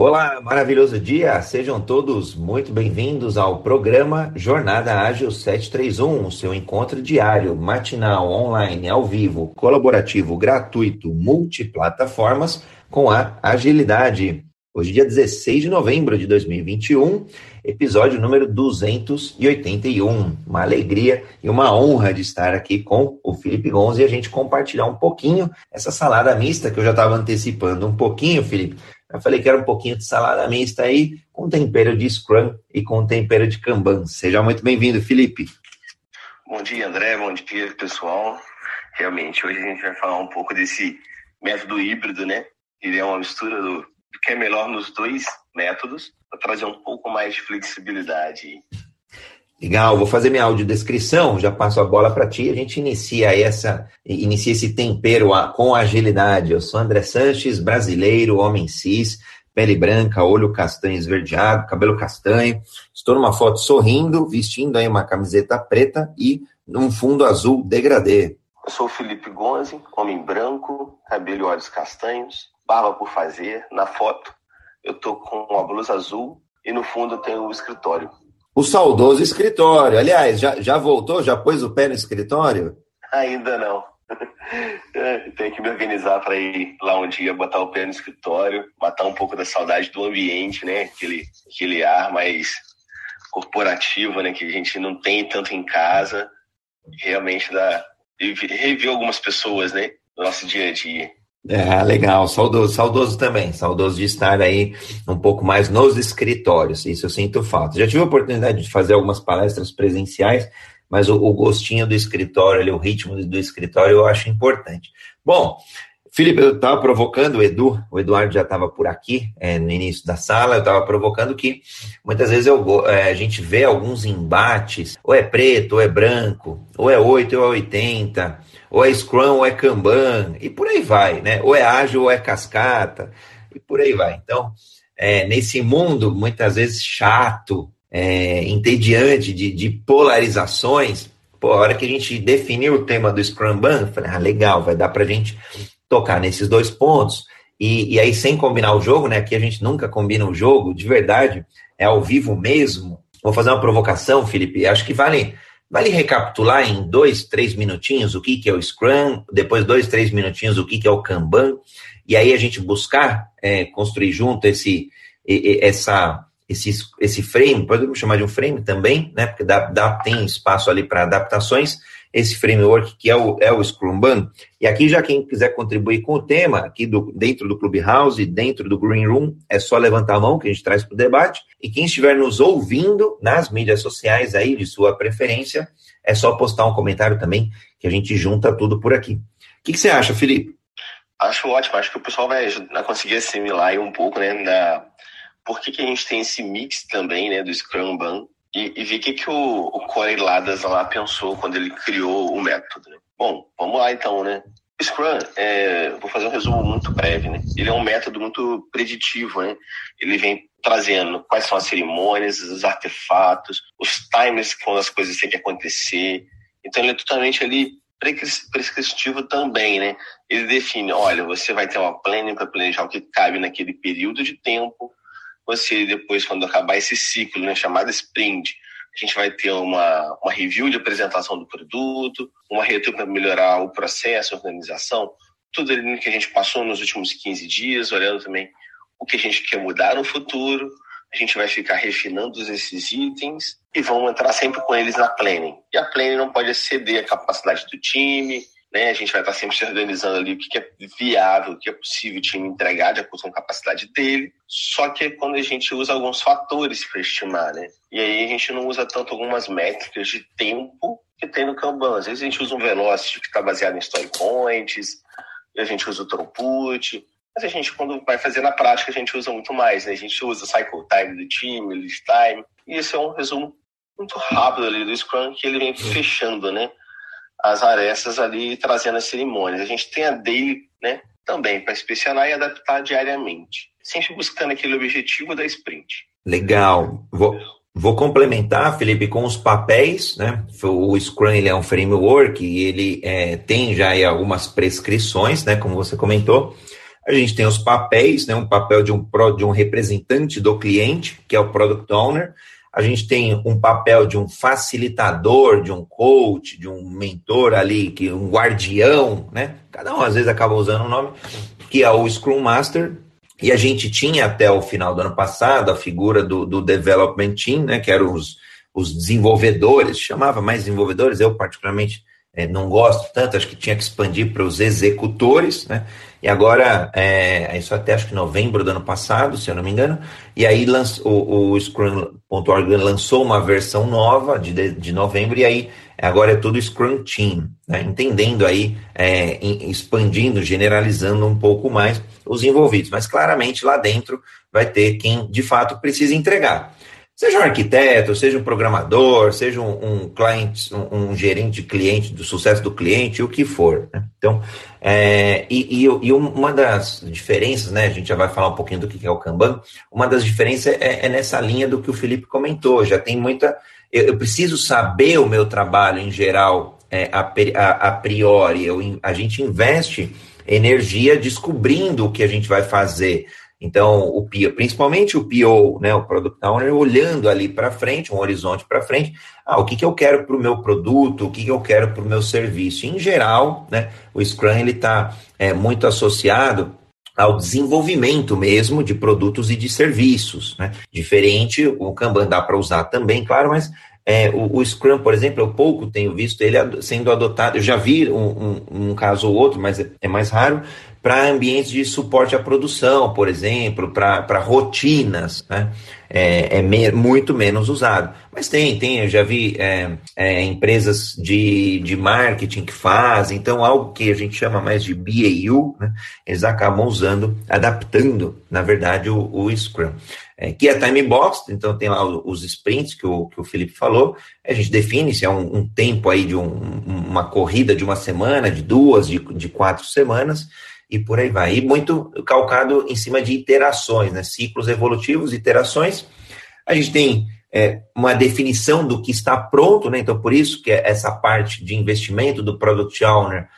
Olá, maravilhoso dia! Sejam todos muito bem-vindos ao programa Jornada Ágil 731, o seu encontro diário, matinal, online, ao vivo, colaborativo, gratuito, multiplataformas com a agilidade. Hoje, dia 16 de novembro de 2021, episódio número 281. Uma alegria e uma honra de estar aqui com o Felipe Gonzi e a gente compartilhar um pouquinho essa salada mista que eu já estava antecipando um pouquinho, Felipe, eu falei que era um pouquinho de salada mista aí, com tempero de Scrum e com tempero de Kanban. Seja muito bem-vindo, Felipe. Bom dia, André. Bom dia, pessoal. Realmente, hoje a gente vai falar um pouco desse método híbrido, né? Ele é uma mistura do, que é melhor nos dois métodos, para trazer um pouco mais de flexibilidade. Legal, vou fazer minha audiodescrição, já passo a bola para ti, a gente inicia essa, inicia esse tempero com agilidade. Eu sou André Sanches, brasileiro, homem cis, pele branca, olho castanho esverdeado, cabelo castanho. Estou numa foto sorrindo, vestindo aí uma camiseta preta e num fundo azul degradê. Eu sou Felipe Gonzi, homem branco, cabelo e olhos castanhos, barba por fazer. Na foto eu tô com uma blusa azul e no fundo tenho o escritório. O saudoso escritório. Aliás, já, já voltou? Já pôs o pé no escritório? Ainda não. Tenho que me organizar para ir lá um dia, botar o pé no escritório, matar um pouco da saudade do ambiente, né? Aquele, aquele ar mais corporativo, né? Que a gente não tem tanto em casa. Realmente dá. Rever algumas pessoas, né? No nosso dia a dia. É, legal, saudoso, saudoso também, saudoso de estar aí um pouco mais nos escritórios, isso eu sinto falta. Já tive a oportunidade de fazer algumas palestras presenciais, mas o, o gostinho do escritório, ali, o ritmo do escritório eu acho importante. Bom, Felipe, eu estava provocando o Edu, o Eduardo já estava por aqui é, no início da sala, eu estava provocando que muitas vezes eu, é, a gente vê alguns embates, ou é preto, ou é branco, ou é 8, ou é 80, ou é Scrum, ou é Kanban, e por aí vai, né? Ou é ágil, ou é cascata, e por aí vai. Então, é, nesse mundo, muitas vezes chato, é, entediante de, de polarizações, pô, a hora que a gente definiu o tema do Scrum Ban, falei, ah, legal, vai dar para gente tocar nesses dois pontos. E, e aí, sem combinar o jogo, né? Aqui a gente nunca combina o jogo, de verdade, é ao vivo mesmo. Vou fazer uma provocação, Felipe. Acho que vale Vale recapitular em dois, três minutinhos o que, que é o Scrum, depois dois, três minutinhos o que, que é o Kanban, e aí a gente buscar é, construir junto esse, essa, esse, esse frame, podemos chamar de um frame também, né? Porque dá, dá, tem espaço ali para adaptações, esse framework que é o, é o Scrumban. E aqui, já quem quiser contribuir com o tema, aqui do, dentro do Clubhouse, dentro do Green Room, é só levantar a mão que a gente traz para o debate. E quem estiver nos ouvindo nas mídias sociais aí, de sua preferência, é só postar um comentário também, que a gente junta tudo por aqui. O que, que você acha, Felipe? Acho ótimo, acho que o pessoal vai conseguir assimilar um pouco, né, da... por que, que a gente tem esse mix também, né, do Scrum Ban e, e o que, que o, o Corey Ladas lá pensou quando ele criou o método. Né? Bom, vamos lá então, né? Scrum, é, vou fazer um resumo muito breve, né? Ele é um método muito preditivo, né? Ele vem trazendo quais são as cerimônias, os artefatos, os timers quando as coisas têm que acontecer. Então ele é totalmente ali prescritivo também, né? Ele define, olha, você vai ter uma planning para planejar o que cabe naquele período de tempo, você depois, quando acabar esse ciclo, né, chamado sprint, a gente vai ter uma, uma review de apresentação do produto, uma review para melhorar o processo, a organização, tudo ali que a gente passou nos últimos 15 dias, olhando também o que a gente quer mudar no futuro. A gente vai ficar refinando esses itens e vamos entrar sempre com eles na planning. E a planning não pode exceder a capacidade do time, né? A gente vai estar sempre se organizando ali o que é viável, o que é possível o time entregar de acordo com a capacidade dele. Só que é quando a gente usa alguns fatores para estimar, né? E aí a gente não usa tanto algumas métricas de tempo que tem no Kanban. Às vezes a gente usa um velocity que está baseado em story points, e a gente usa o throughput. Mas a gente, quando vai fazer na prática, a gente usa muito mais, né? A gente usa cycle time do time, lead time. E esse é um resumo muito rápido ali do Scrum que ele vem fechando, né? As arestas ali trazendo as cerimônias. A gente tem a daily, né, também para inspecionar e adaptar diariamente, sempre buscando aquele objetivo da sprint. Legal. Vou, vou complementar, Felipe, com os papéis, né? O Scrum ele é um framework e ele é, tem já algumas prescrições, né? Como você comentou. A gente tem os papéis, né, um papel de um, de um representante do cliente, que é o Product Owner. A gente tem um papel de um facilitador, de um coach, de um mentor ali, que um guardião, né? Cada um às vezes acaba usando o nome, que é o Scrum Master, e a gente tinha até o final do ano passado a figura do, do Development Team, né, que eram os, os desenvolvedores, chamava mais desenvolvedores, eu particularmente é, não gosto tanto, acho que tinha que expandir para os executores, né? E agora, é, isso até acho que novembro do ano passado, se eu não me engano, e aí lançou, o, o Scrum.org lançou uma versão nova de, de novembro, e aí agora é tudo Scrum Team, né? entendendo aí, é, expandindo, generalizando um pouco mais os envolvidos, mas claramente lá dentro vai ter quem de fato precisa entregar. Seja um arquiteto, seja um programador, seja um, um um, um, gerente de cliente, do sucesso do cliente, o que for. Né? Então, é, e, e, e, uma das diferenças, né? A gente já vai falar um pouquinho do que é o Kanban. Uma das diferenças é, é nessa linha do que o Felipe comentou. Já tem muita. Eu, eu preciso saber o meu trabalho em geral é, a, a, a, priori. Eu, a gente investe energia descobrindo o que a gente vai fazer. Então, o PO, principalmente o PO, né, o Product Owner, olhando ali para frente, um horizonte para frente, ah, o que, que eu quero para o meu produto, o que, que eu quero para o meu serviço. Em geral, né, o Scrum está é, muito associado ao desenvolvimento mesmo de produtos e de serviços. Né? Diferente, o Kanban dá para usar também, claro, mas é, o, o, Scrum, por exemplo, eu pouco tenho visto ele sendo adotado. Eu já vi um, um, um caso ou outro, mas é, é mais raro, para ambientes de suporte à produção, por exemplo, para rotinas, né? É, é me, muito menos usado. Mas tem, tem, eu já vi é, é, empresas de, de marketing que fazem, então algo que a gente chama mais de BAU, né? eles acabam usando, adaptando, na verdade, o, o Scrum. É, que é time box, então tem lá os sprints que o, que o Felipe falou, a gente define se é um, um tempo aí de um, uma corrida de uma semana, de duas, de, de quatro semanas, e por aí vai. E muito calcado em cima de iterações, né? ciclos evolutivos, iterações. A gente tem é, uma definição do que está pronto, né? então por isso que é essa parte de investimento do Product Owner,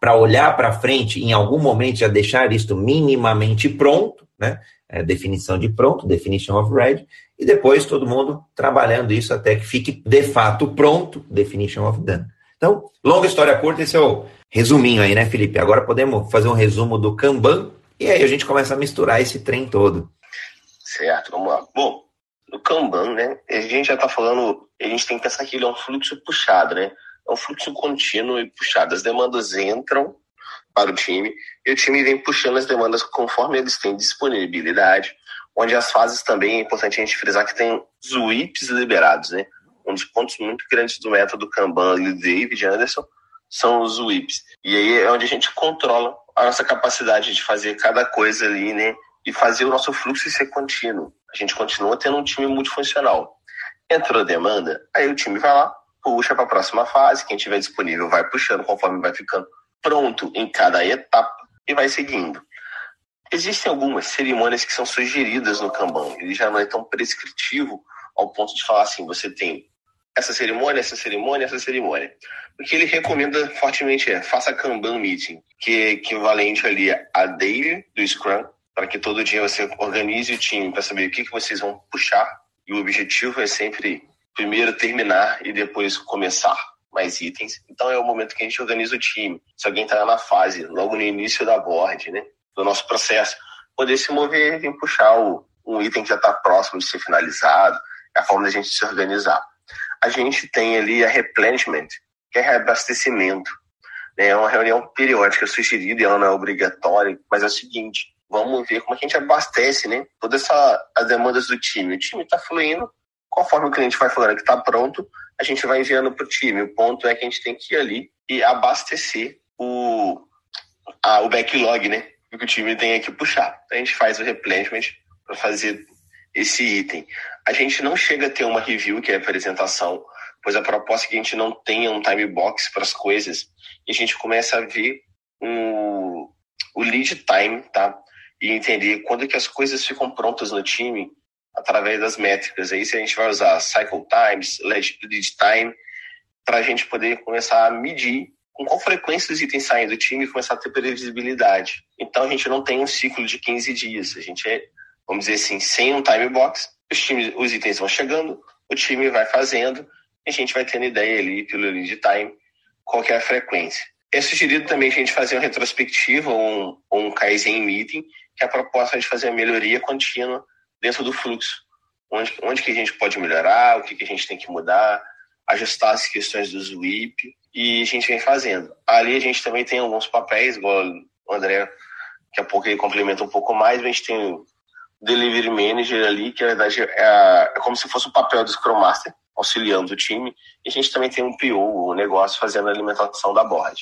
para olhar para frente, em algum momento já deixar isto minimamente pronto, né? É, definição de pronto, definition of ready, e depois todo mundo trabalhando isso até que fique de fato pronto, definition of done. Então, longa história curta, esse é o resuminho aí, né, Felipe? Agora podemos fazer um resumo do Kanban e aí a gente começa a misturar esse trem todo. Certo, vamos lá. Bom, no Kanban, né, a gente já está falando, a gente tem que pensar que ele é um fluxo puxado, né? É um fluxo contínuo e puxado. As demandas entram para o time e o time vem puxando as demandas conforme eles têm disponibilidade, onde as fases também é importante a gente frisar que tem os WIPs liberados, né? Um dos pontos muito grandes do método Kanban e David Anderson são os WIPs. E aí é onde a gente controla a nossa capacidade de fazer cada coisa ali, né? E fazer o nosso fluxo ser contínuo. A gente continua tendo um time multifuncional. Entrou demanda, aí o time vai lá, puxa para a próxima fase, quem tiver disponível vai puxando conforme vai ficando pronto em cada etapa e vai seguindo. Existem algumas cerimônias que são sugeridas no Kanban, ele já não é tão prescritivo ao ponto de falar assim, você tem essa cerimônia, essa cerimônia, essa cerimônia. O que ele recomenda fortemente é faça Kanban Meeting, que é equivalente ali a daily do Scrum, para que todo dia você organize o time para saber o que, que vocês vão puxar. E o objetivo é sempre primeiro terminar e depois começar mais itens. Então é o momento que a gente organiza o time. Se alguém está na fase, logo no início da board, né, do nosso processo, poder se mover e puxar o, um item que já está próximo de ser finalizado, é a forma da gente se organizar a gente tem ali a replenishment, que é reabastecimento. Né? É uma reunião periódica sugerida, ela não é obrigatória, mas é o seguinte, vamos ver como é a gente abastece né? todas as demandas do time. O time está fluindo, conforme o cliente vai falando que está pronto, a gente vai enviando para o time. O ponto é que a gente tem que ir ali e abastecer o, a, o backlog, né? Que o time tem que puxar. A gente faz o replenishment para fazer esse item. A gente não chega a ter uma review, que é a apresentação, pois a proposta é que a gente não tenha um time box para as coisas e a gente começa a ver um, o lead time, tá? E entender quando que as coisas ficam prontas no time através das métricas. Aí se a gente vai usar cycle times, lead time, para a gente poder começar a medir com qual frequência os itens saem do time e começar a ter previsibilidade. Então a gente não tem um ciclo de 15 dias. A gente é, vamos dizer assim, sem um time box, os, times, os itens vão chegando, o time vai fazendo, a gente vai tendo ideia ali pelo lead time qual é a frequência. É sugerido também a gente fazer uma retrospectiva ou um, um Kaizen meeting, que é a proposta de fazer a melhoria contínua dentro do fluxo. Onde, onde que a gente pode melhorar, o que, que a gente tem que mudar, ajustar as questões do SWIP, e a gente vem fazendo. Ali a gente também tem alguns papéis, igual o André, daqui a pouco ele complementa um pouco mais, a gente tem Delivery Manager ali, que na verdade é, a, é como se fosse o papel do Scrum Master, auxiliando o time, e a gente também tem um PO, o negócio, fazendo a alimentação da board.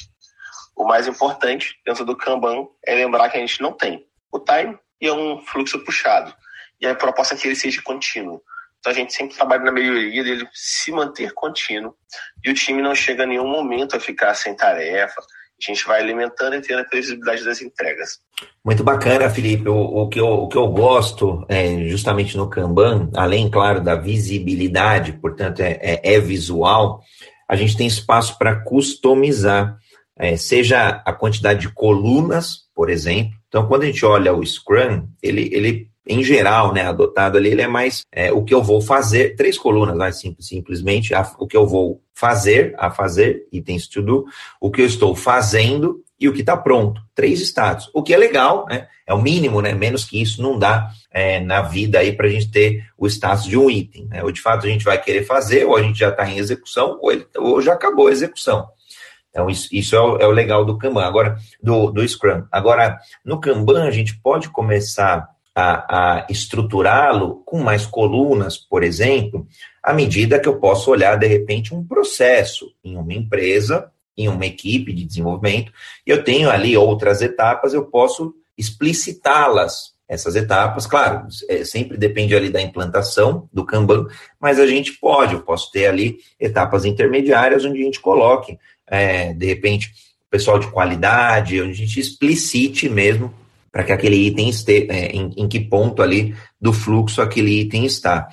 O mais importante dentro do Kanban é lembrar que a gente não tem o time e é um fluxo puxado. E a proposta é que ele seja contínuo. Então a gente sempre trabalha na melhoria dele se manter contínuo e o time não chega a nenhum momento a ficar sem tarefa. A gente vai alimentando e tendo a previsibilidade das entregas. Muito bacana, Felipe. O, o, que, eu, o que eu gosto é, justamente no Kanban, além, claro, da visibilidade, portanto, é, é, é visual, a gente tem espaço para customizar, é, seja a quantidade de colunas, por exemplo. Então, quando a gente olha o Scrum, ele, ele em geral, né, adotado ali, ele é mais é, o que eu vou fazer, três colunas, mais simples, simplesmente, a, o que eu vou fazer, a fazer, itens to do, o que eu estou fazendo e o que está pronto. Três status. O que é legal, né? É o mínimo, né? Menos que isso não dá é, na vida aí para a gente ter o status de um item. Né? Ou de fato a gente vai querer fazer, ou a gente já está em execução, ou, ele, ou já acabou a execução. Então, isso, isso é, o, é, o, legal do Kanban, agora, do, do Scrum. Agora, no Kanban, a gente pode começar a, a estruturá-lo com mais colunas, por exemplo, à medida que eu posso olhar, de repente, um processo em uma empresa, em uma equipe de desenvolvimento, e eu tenho ali outras etapas, eu posso explicitá-las, essas etapas. Claro, é, sempre depende ali da implantação do Kanban, mas a gente pode, eu posso ter ali etapas intermediárias onde a gente coloque, é, de repente, pessoal de qualidade, onde a gente explicite mesmo para que aquele item esteja, é, em, em, que ponto ali do fluxo aquele item está.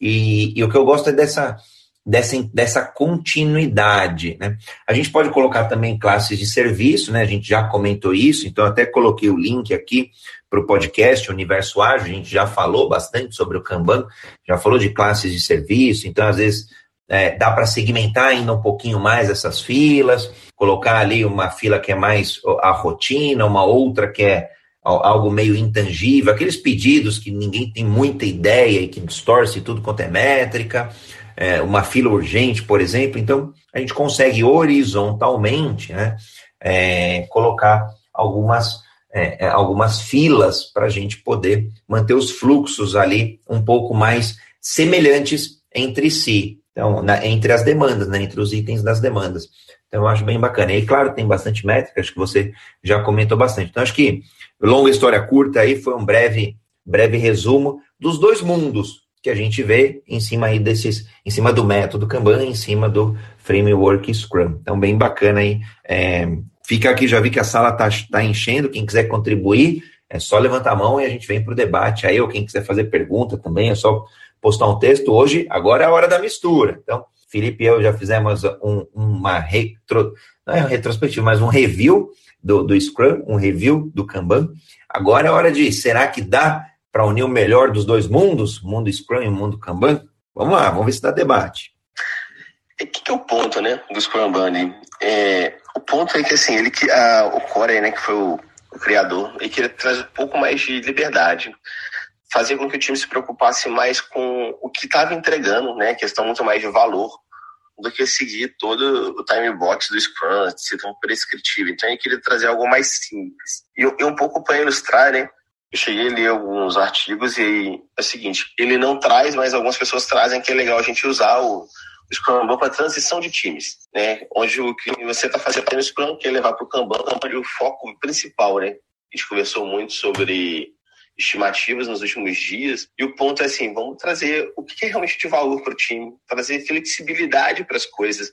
E, e, o que eu gosto é dessa, dessa, dessa continuidade. Né? A gente pode colocar também classes de serviço, né? a gente já comentou isso, então até coloquei o link aqui para o podcast Universo Ágil, a gente já falou bastante sobre o Kanban, já falou de classes de serviço, então às vezes é, dá para segmentar ainda um pouquinho mais essas filas, colocar ali uma fila que é mais a rotina, uma outra que é algo meio intangível, aqueles pedidos que ninguém tem muita ideia e que distorce tudo quanto é métrica, é, uma fila urgente, por exemplo. Então, a gente consegue horizontalmente né, é, colocar algumas, é, é algumas filas para a gente poder manter os fluxos ali um pouco mais semelhantes entre si. Então, na, entre as demandas, né, entre os itens das demandas. Então, eu acho bem bacana. E, claro, tem bastante métrica, acho que você já comentou bastante. Então, acho que longa história curta aí foi um breve, breve resumo dos dois mundos que a gente vê em cima aí desses, em cima do método Kanban, em cima do framework Scrum. Então, bem bacana aí. É, fica aqui, já vi que a sala está tá enchendo. Quem quiser contribuir, é só levantar a mão e a gente vem para o debate aí, ou quem quiser fazer pergunta também, é só postar um texto. Hoje, agora é a hora da mistura. Então, Felipe e eu já fizemos um, uma retro, não é um retrospectiva, mas um review do, do Scrum, um review do Kanban. Agora é hora de, será que dá para unir o melhor dos dois mundos, o mundo Scrum e o mundo Kanban? Vamos lá, vamos ver se dá debate. O que, que, é o ponto, né, do Scrum Bunny? É, o ponto é que, assim, ele que a, o Corey, né, que foi o, o criador, ele queria trazer um pouco mais de liberdade, fazer com que o time se preocupasse mais com o que estava entregando, né, questão muito mais de valor, do que seguir todo o time box do Scrum, ser tão prescritivo. Então ele queria trazer algo mais simples. E, e um pouco para ilustrar, né? Eu cheguei a ler alguns artigos e é o seguinte, ele não traz, mas algumas pessoas trazem que é legal a gente usar o, o Scrum para transição de times, né? Onde o que você está fazendo no Scrum quer levar para o Kanban, para o foco principal, né? A gente conversou muito sobre estimativas nos últimos dias. E o ponto é assim, vamos trazer o que é realmente de valor para o time, trazer flexibilidade para as coisas,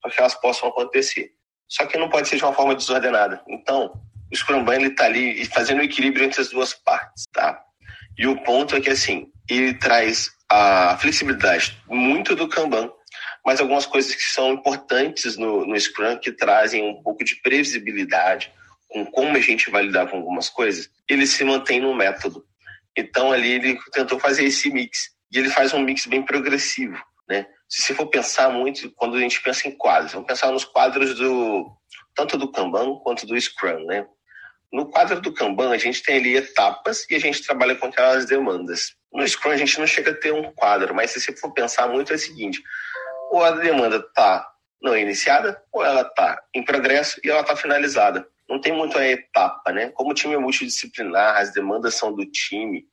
para que elas possam acontecer. Só que não pode ser de uma forma desordenada. Então, o Scrum ele está ali fazendo o equilíbrio entre as duas partes, tá? E o ponto é que, assim, ele traz a flexibilidade muito do Kanban, mas algumas coisas que são importantes no, no Scrum, que trazem um pouco de previsibilidade com como a gente vai lidar com algumas coisas, ele se mantém no método. Então ali ele tentou fazer esse mix, e ele faz um mix bem progressivo, né? Se você for pensar muito, quando a gente pensa em quadros, vamos pensar nos quadros do tanto do Kanban quanto do Scrum, né? No quadro do Kanban, a gente tem ali etapas e a gente trabalha com aquelas demandas. No Scrum, a gente não chega a ter um quadro, mas se você for pensar muito, é o seguinte: ou a demanda está não iniciada, ou ela está em progresso e ela está finalizada. Não tem muito a etapa, né? Como o time é multidisciplinar, as demandas são do time,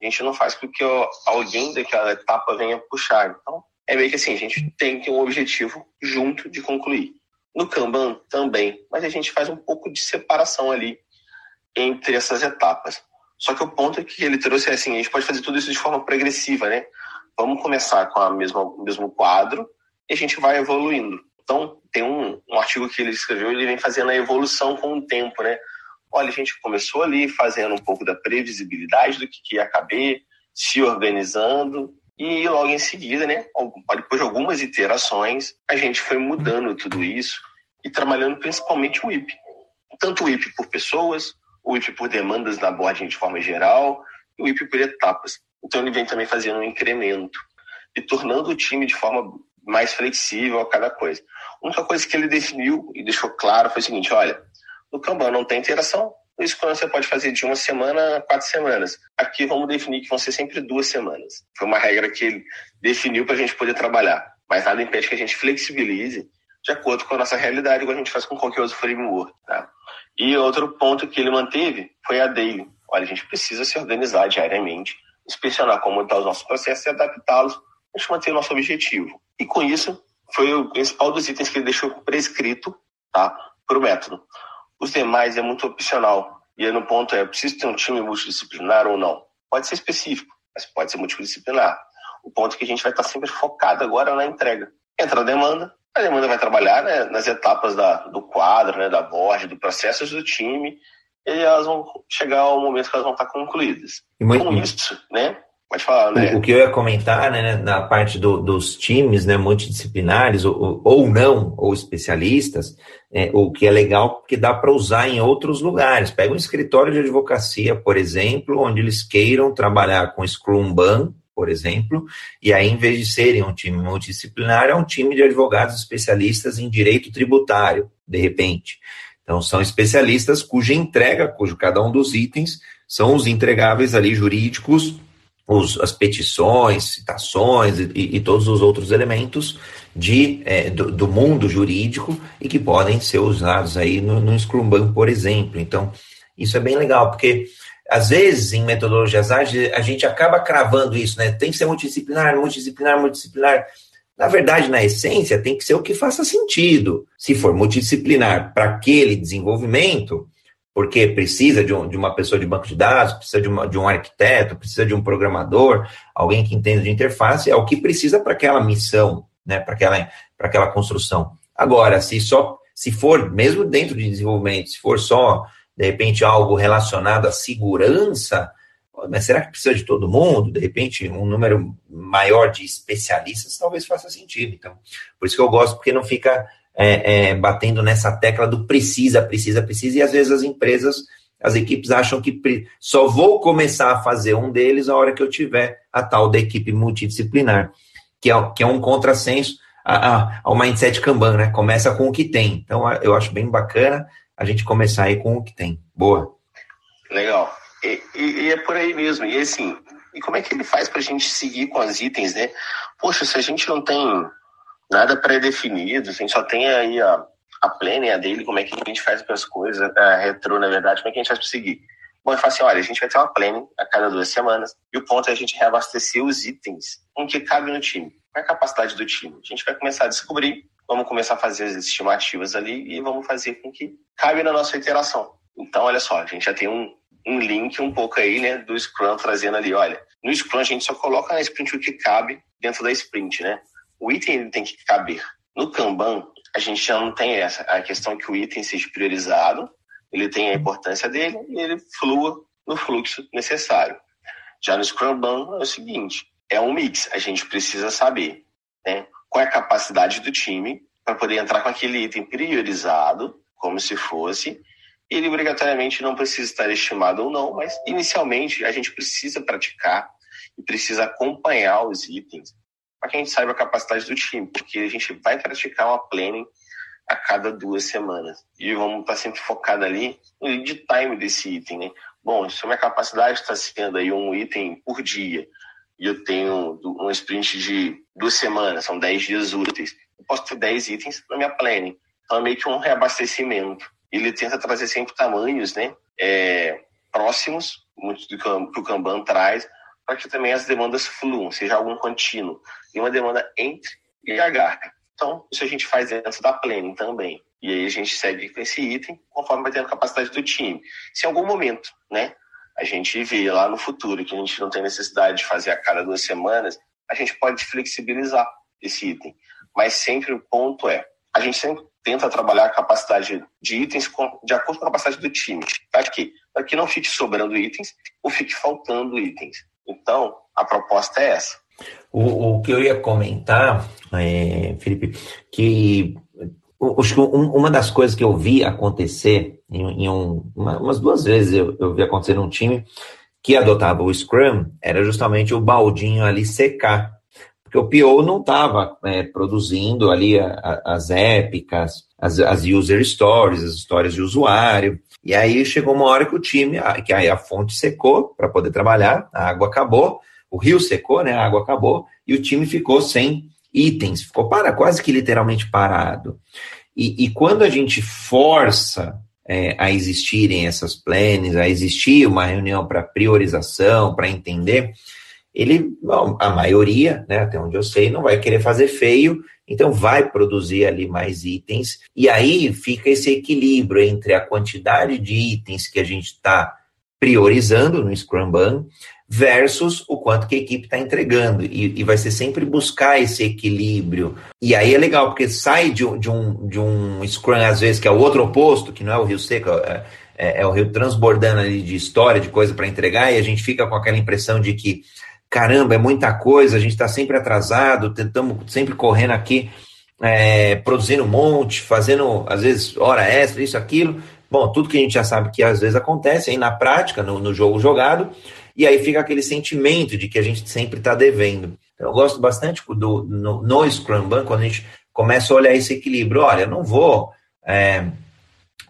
a gente não faz com que alguém daquela etapa venha puxar. Então, é meio que assim, a gente tem que ter um objetivo junto de concluir. No Kanban também, mas a gente faz um pouco de separação ali entre essas etapas. Só que o ponto que ele trouxe é assim, a gente pode fazer tudo isso de forma progressiva, né? Vamos começar com a mesma, o mesmo quadro e a gente vai evoluindo. Então, tem um, um artigo que ele escreveu, ele vem fazendo a evolução com o tempo, né? Olha, a gente começou ali fazendo um pouco da previsibilidade do que, que ia caber, se organizando, e logo em seguida, né, depois de algumas iterações, a gente foi mudando tudo isso e trabalhando principalmente o IP. Tanto o IP por pessoas, o IP por demandas na boarding de forma geral e o IP por etapas. Então ele vem também fazendo um incremento e tornando o time de forma mais flexível a cada coisa. A única coisa que ele definiu e deixou claro foi o seguinte, olha, no Kanban não tem interação, no Scrum você pode fazer de uma semana a quatro semanas. Aqui vamos definir que vão ser sempre duas semanas. Foi uma regra que ele definiu para a gente poder trabalhar. Mas nada impede que a gente flexibilize de acordo com a nossa realidade, igual a gente faz com qualquer outro framework. Tá? E outro ponto que ele manteve foi a daily. Olha, a gente precisa se organizar diariamente, inspecionar como estão os nossos processos e adaptá-los para a gente manter o nosso objetivo. E com isso, foi o principal dos itens que ele deixou prescrito tá, para o método. Os demais é muito opcional. E aí no ponto é, preciso ter um time multidisciplinar ou não? Pode ser específico, mas pode ser multidisciplinar. O ponto é que a gente vai estar sempre focado agora na entrega. Entra a demanda, a demanda vai trabalhar né, nas etapas da, do quadro, né, da board, do processo do time, e elas vão chegar ao momento que elas vão estar concluídas. E muito, Com isso, né, Pode falar, né? O, o, que eu ia comentar, né, na parte do, dos times, né, multidisciplinares, ou, ou não, ou especialistas, é, o que é legal, porque dá para usar em outros lugares. Pega um escritório de advocacia, por exemplo, onde eles queiram trabalhar com Scrum Ban, por exemplo, e aí, em vez de serem um time multidisciplinar, é um time de advogados especialistas em direito tributário, de repente. Então, são especialistas cuja entrega, cujo cada um dos itens são os entregáveis ali jurídicos os, as petições, citações e, e, todos os outros elementos de, é, do, do, mundo jurídico e que podem ser usados aí no, no Scrum Ban, por exemplo. Então, isso é bem legal, porque às vezes em metodologias ágeis a gente acaba cravando isso, né? Tem que ser multidisciplinar, multidisciplinar, multidisciplinar. Na verdade, na essência, tem que ser o que faça sentido. Se for multidisciplinar para aquele desenvolvimento, porque precisa de, um, de, uma pessoa de banco de dados, precisa de, uma, de, um arquiteto, precisa de um programador, alguém que entenda de interface, é o que precisa para aquela missão, né, para aquela, aquela construção. Agora, se só se for, mesmo dentro de desenvolvimento, se for só, de repente, algo relacionado à segurança, mas será que precisa de todo mundo? De repente, um número maior de especialistas talvez faça sentido. Então, por isso que eu gosto, porque não fica é, é, batendo nessa tecla do precisa, precisa, precisa, e às vezes as empresas, as equipes acham que só vou começar a fazer um deles a hora que eu tiver a tal da equipe multidisciplinar, que é, que é um contrassenso ao mindset Kanban, né? Começa com o que tem. Então, eu acho bem bacana a gente começar aí com o que tem. Boa. Legal. E, e, e é por aí mesmo. E assim, e como é que ele faz para a gente seguir com as itens, né? Poxa, se a gente não tem nada pré-definido, a gente só tem aí a, a planning, a dele, como é que a gente faz para as coisas, a retro, na verdade, como é que a gente faz para seguir. Bom, eu falo assim, olha, a gente vai ter uma planning a cada duas semanas, e o ponto é a gente reabastecer os itens com que cabe no time. Qual é a capacidade do time? A gente vai começar a descobrir, vamos começar a fazer as estimativas ali e vamos fazer com que cabe na nossa interação. Então, olha só, a gente já tem um, um link um pouco aí, né, do Scrum trazendo ali, olha, no Scrum a gente só coloca na sprint o que cabe dentro da sprint, né? O item ele tem que caber. No Kanban, a gente já não tem essa. A questão é que o item seja priorizado, ele tem a importância dele e ele flua no fluxo necessário. Já no Scrum é o seguinte, é um mix. A gente precisa saber né, qual é a capacidade do time para poder entrar com aquele item priorizado, como se fosse. Ele obrigatoriamente não precisa estar estimado ou não, mas inicialmente a gente precisa praticar e precisa acompanhar os itens para que a gente saiba a capacidade do time, porque a gente vai praticar uma planning a cada duas semanas. E vamos estar sempre focado ali no lead time desse item, né? Bom, se a minha capacidade está sendo aí um item por dia, e eu tenho um sprint de duas semanas, são dez dias úteis, eu posso ter dez itens na minha planning. Então é meio que um reabastecimento. Ele tenta trazer sempre tamanhos né, é, próximos, muito do que o Kanban traz, para que também as demandas fluam, seja algum contínuo. E uma demanda entre e agarra. Então, isso a gente faz dentro da planning também. E aí a gente segue com esse item conforme vai tendo a capacidade do time. Se em algum momento, né, a gente vê lá no futuro que a gente não tem necessidade de fazer a cada duas semanas, a gente pode flexibilizar esse item. Mas sempre o ponto é, a gente sempre tenta trabalhar a capacidade de itens de acordo com a capacidade do time. Para quê? Para que não fique sobrando itens ou fique faltando itens. Então, a proposta é essa. O, o que eu ia comentar, é, Felipe, que uma das coisas que eu vi acontecer em, em um, uma, umas duas vezes eu, eu vi acontecer num time que adotava o Scrum era justamente o baldinho ali secar. Porque o PO não estava é, produzindo ali a, a, as épicas, as, as user stories, as histórias de usuário. E aí chegou uma hora que o time, que aí a fonte secou para poder trabalhar, a água acabou, o rio secou, né? A água acabou, e o time ficou sem itens, ficou para quase que literalmente parado. E, e quando a gente força é, a existirem essas planes, a existir uma reunião para priorização, para entender, ele, bom, a maioria, né, até onde eu sei, não vai querer fazer feio, então vai produzir ali mais itens, e aí fica esse equilíbrio entre a quantidade de itens que a gente está priorizando no Scrum Ban versus o quanto que a equipe está entregando. E, e, vai ser sempre buscar esse equilíbrio. E aí é legal, porque sai de, de, um, de um Scrum, às vezes, que é o outro oposto, que não é o Rio Seco, é, é, é o Rio transbordando ali de história, de coisa para entregar, e a gente fica com aquela impressão de que, caramba, é muita coisa, a gente está sempre atrasado, tentamos sempre correndo aqui, é, produzindo um monte, fazendo, às vezes, hora extra, isso, aquilo. Bom, tudo que a gente já sabe que às vezes acontece aí na prática, no, no jogo jogado, e aí fica aquele sentimento de que a gente sempre está devendo. Então, eu gosto bastante do, no, no Scrum Ban, quando a gente começa a olhar esse equilíbrio. Olha, não vou é,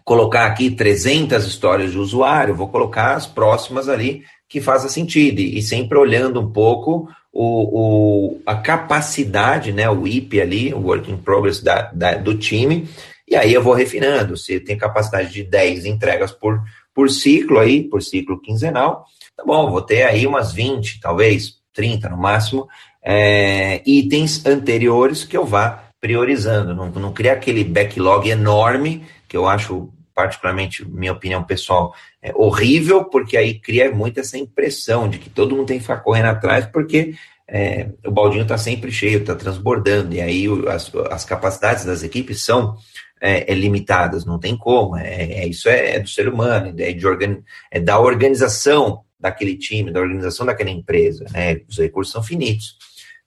colocar aqui 300 histórias de usuário, vou colocar as próximas ali que faça sentido, e sempre olhando um pouco o, o, a capacidade, né, o IP ali, o Work in Progress da, da, do time, e aí eu vou refinando. Se tem capacidade de 10 entregas por, por ciclo aí, por ciclo quinzenal, Tá bom, vou ter aí umas 20, talvez 30 no máximo, é, itens anteriores que eu vá priorizando. Não, não criar aquele backlog enorme, que eu acho, particularmente, minha opinião pessoal, é horrível, porque aí cria muito essa impressão de que todo mundo tem que ficar correndo atrás, porque é, o baldinho está sempre cheio, está transbordando, e aí as, as capacidades das equipes são é, é, limitadas, não tem como, é, é isso é, é, do ser humano, é, de organ, é da organização daquele time, da organização daquela empresa, né? Os recursos são finitos.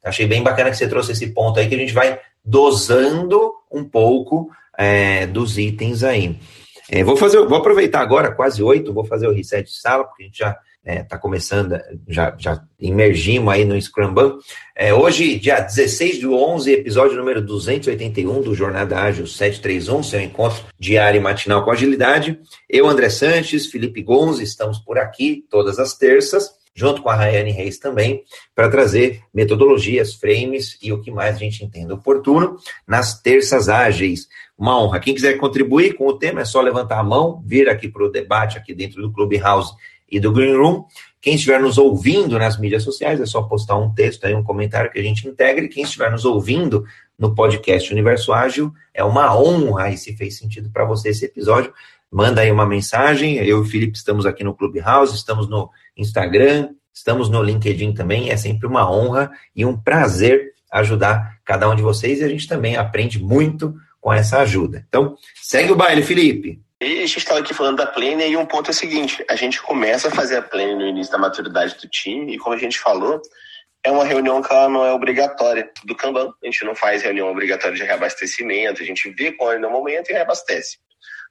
Achei bem bacana que você trouxe esse ponto aí, que a gente vai dosando um pouco é, dos itens aí. É, vou fazer, vou aproveitar agora, quase oito, vou fazer o reset de sala, porque a gente já está é, tá começando, já, já emergimos aí no Scrum Ban. É, hoje, dia 16 do 11, episódio número 281 do Jornada Ágil 731, seu encontro diário e matinal com agilidade. Eu, André Sanches, Felipe Gonzi, estamos por aqui todas as terças, junto com a Rayane Reis também, para trazer metodologias, frames e o que mais a gente entenda oportuno nas terças ágeis. Uma honra. Quem quiser contribuir com o tema é só levantar a mão, vir aqui para o debate aqui dentro do Clubhouse e do Green Room. Quem estiver nos ouvindo nas mídias sociais, é só postar um texto aí, um comentário que a gente integre. Quem estiver nos ouvindo no podcast Universo Ágil, é uma honra e se fez sentido para você esse episódio. Manda aí uma mensagem. Eu e o Felipe estamos aqui no Clubhouse, estamos no Instagram, estamos no LinkedIn também. É sempre uma honra e um prazer ajudar cada um de vocês e a gente também aprende muito com essa ajuda. Então, segue o baile, Felipe. E a gente estava aqui falando da plane e um ponto é o seguinte: a gente começa a fazer a plane no início da maturidade do time, e como a gente falou, é uma reunião que ela não é obrigatória do Kanban. A gente não faz reunião obrigatória de reabastecimento, a gente vê qual é o momento e reabastece.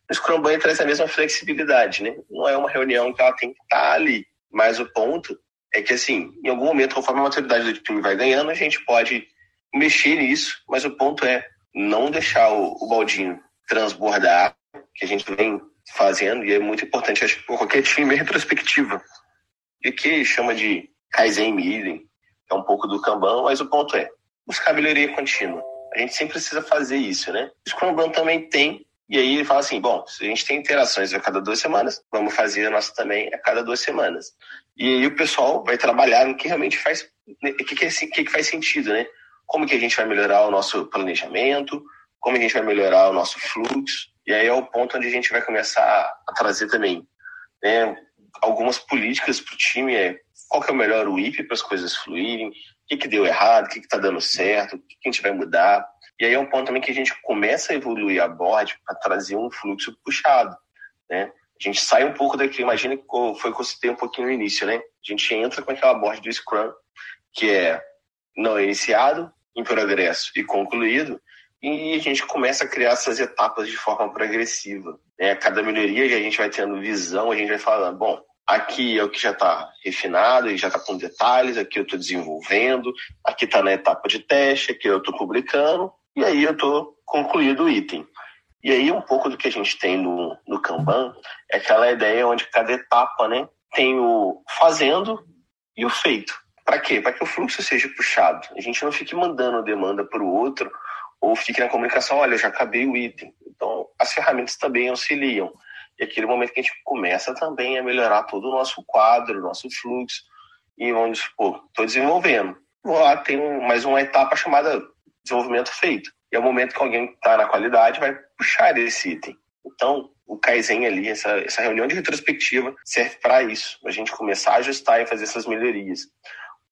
O Scrum Ban traz a mesma flexibilidade, né? Não é uma reunião que ela tem que estar ali. Mas o ponto é que, assim, em algum momento, conforme a maturidade do time vai ganhando, a gente pode mexer nisso, mas o ponto é não deixar o, o baldinho transbordar, que a gente vem fazendo, e é muito importante, acho que qualquer time é retrospectiva. E que chama de Kaizen Meeting, é um pouco do Kanban, mas o ponto é buscar melhoria contínua. A gente sempre precisa fazer isso, né? O Scrum também tem, e aí ele fala assim, bom, se a gente tem interações a cada duas semanas, vamos fazer a nossa também a cada duas semanas. E aí o pessoal vai trabalhar no que realmente faz, né, o que, que, é, que, que faz sentido, né? Como que a gente vai melhorar o nosso planejamento, como a gente vai melhorar o nosso fluxo, e aí é o ponto onde a gente vai começar a trazer também né, algumas políticas para o time, é qual que é o melhor WIP para as coisas fluírem, o que, que deu errado, o que está dando certo, o que, que a gente vai mudar. E aí é um ponto também que a gente começa a evoluir a board para trazer um fluxo puxado, né? A gente sai um pouco daqui, imagina que foi o que eu citei um pouquinho no início, né? A gente entra com aquela board do Scrum, que é não iniciado, em progresso e concluído, e a gente começa a criar essas etapas de forma progressiva. Né? Cada melhoria a gente vai tendo visão, a gente vai falando, bom, aqui é o que já está refinado já está com detalhes, aqui eu estou desenvolvendo, aqui está na etapa de teste, aqui eu estou publicando, e aí eu estou concluído o item. E aí um pouco do que a gente tem no, no Kanban é aquela ideia onde cada etapa né, tem o fazendo e o feito. Para quê? Para que o fluxo seja puxado. A gente não fique mandando demanda para o outro ou fique na comunicação, olha, eu já acabei o item. Então, as ferramentas também auxiliam. E aquele momento que a gente começa também a melhorar todo o nosso quadro, nosso fluxo, e onde, pô, estou desenvolvendo. Vou lá, tem mais uma etapa chamada desenvolvimento feito. E é o momento que alguém está na qualidade vai puxar esse item. Então, o Kaizen ali, essa, essa reunião de retrospectiva, serve para isso, a gente começar a ajustar e fazer essas melhorias.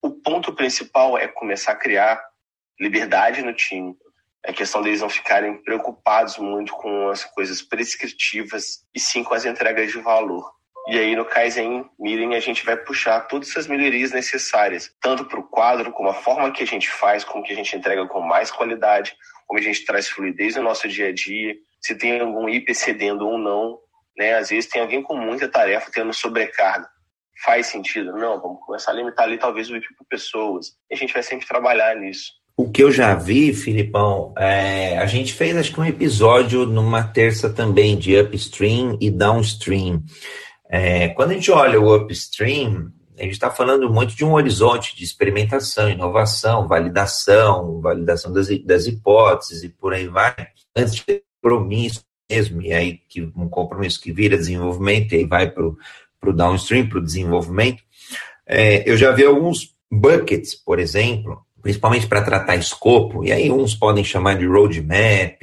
O ponto principal é começar a criar liberdade no time. É questão deles não ficarem preocupados muito com as coisas prescritivas e sim com as entregas de valor. E aí no Kaizen Meeting a gente vai puxar todas essas melhorias necessárias, tanto para o quadro, como a forma que a gente faz, como que a gente entrega com mais qualidade, como a gente traz fluidez no nosso dia a dia, se tem algum IP cedendo ou não. Né? Às vezes tem alguém com muita tarefa tendo sobrecarga faz sentido? Não, vamos começar a limitar ali talvez o VIP por pessoas. E a gente vai sempre trabalhar nisso. O que eu já vi, Filipão, é, a gente fez acho que um episódio numa terça também de upstream e downstream. É, quando a gente olha o upstream, a gente está falando muito de um horizonte de experimentação, inovação, validação, validação das, das hipóteses e por aí vai. Antes de ter compromisso mesmo, e aí que um compromisso que vira desenvolvimento e aí vai para o downstream, para o desenvolvimento. É, eu já vi alguns buckets, por exemplo, principalmente para tratar escopo, e aí uns podem chamar de roadmap,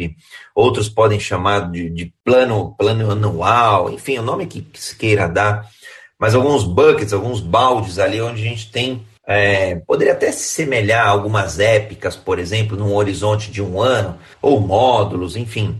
outros podem chamar de, de plano, plano anual, enfim, o nome que, que se queira dar, mas alguns buckets, alguns baldes ali onde a gente tem é, poderia até se semelhar a algumas épicas, por exemplo, num horizonte de um ano, ou módulos, enfim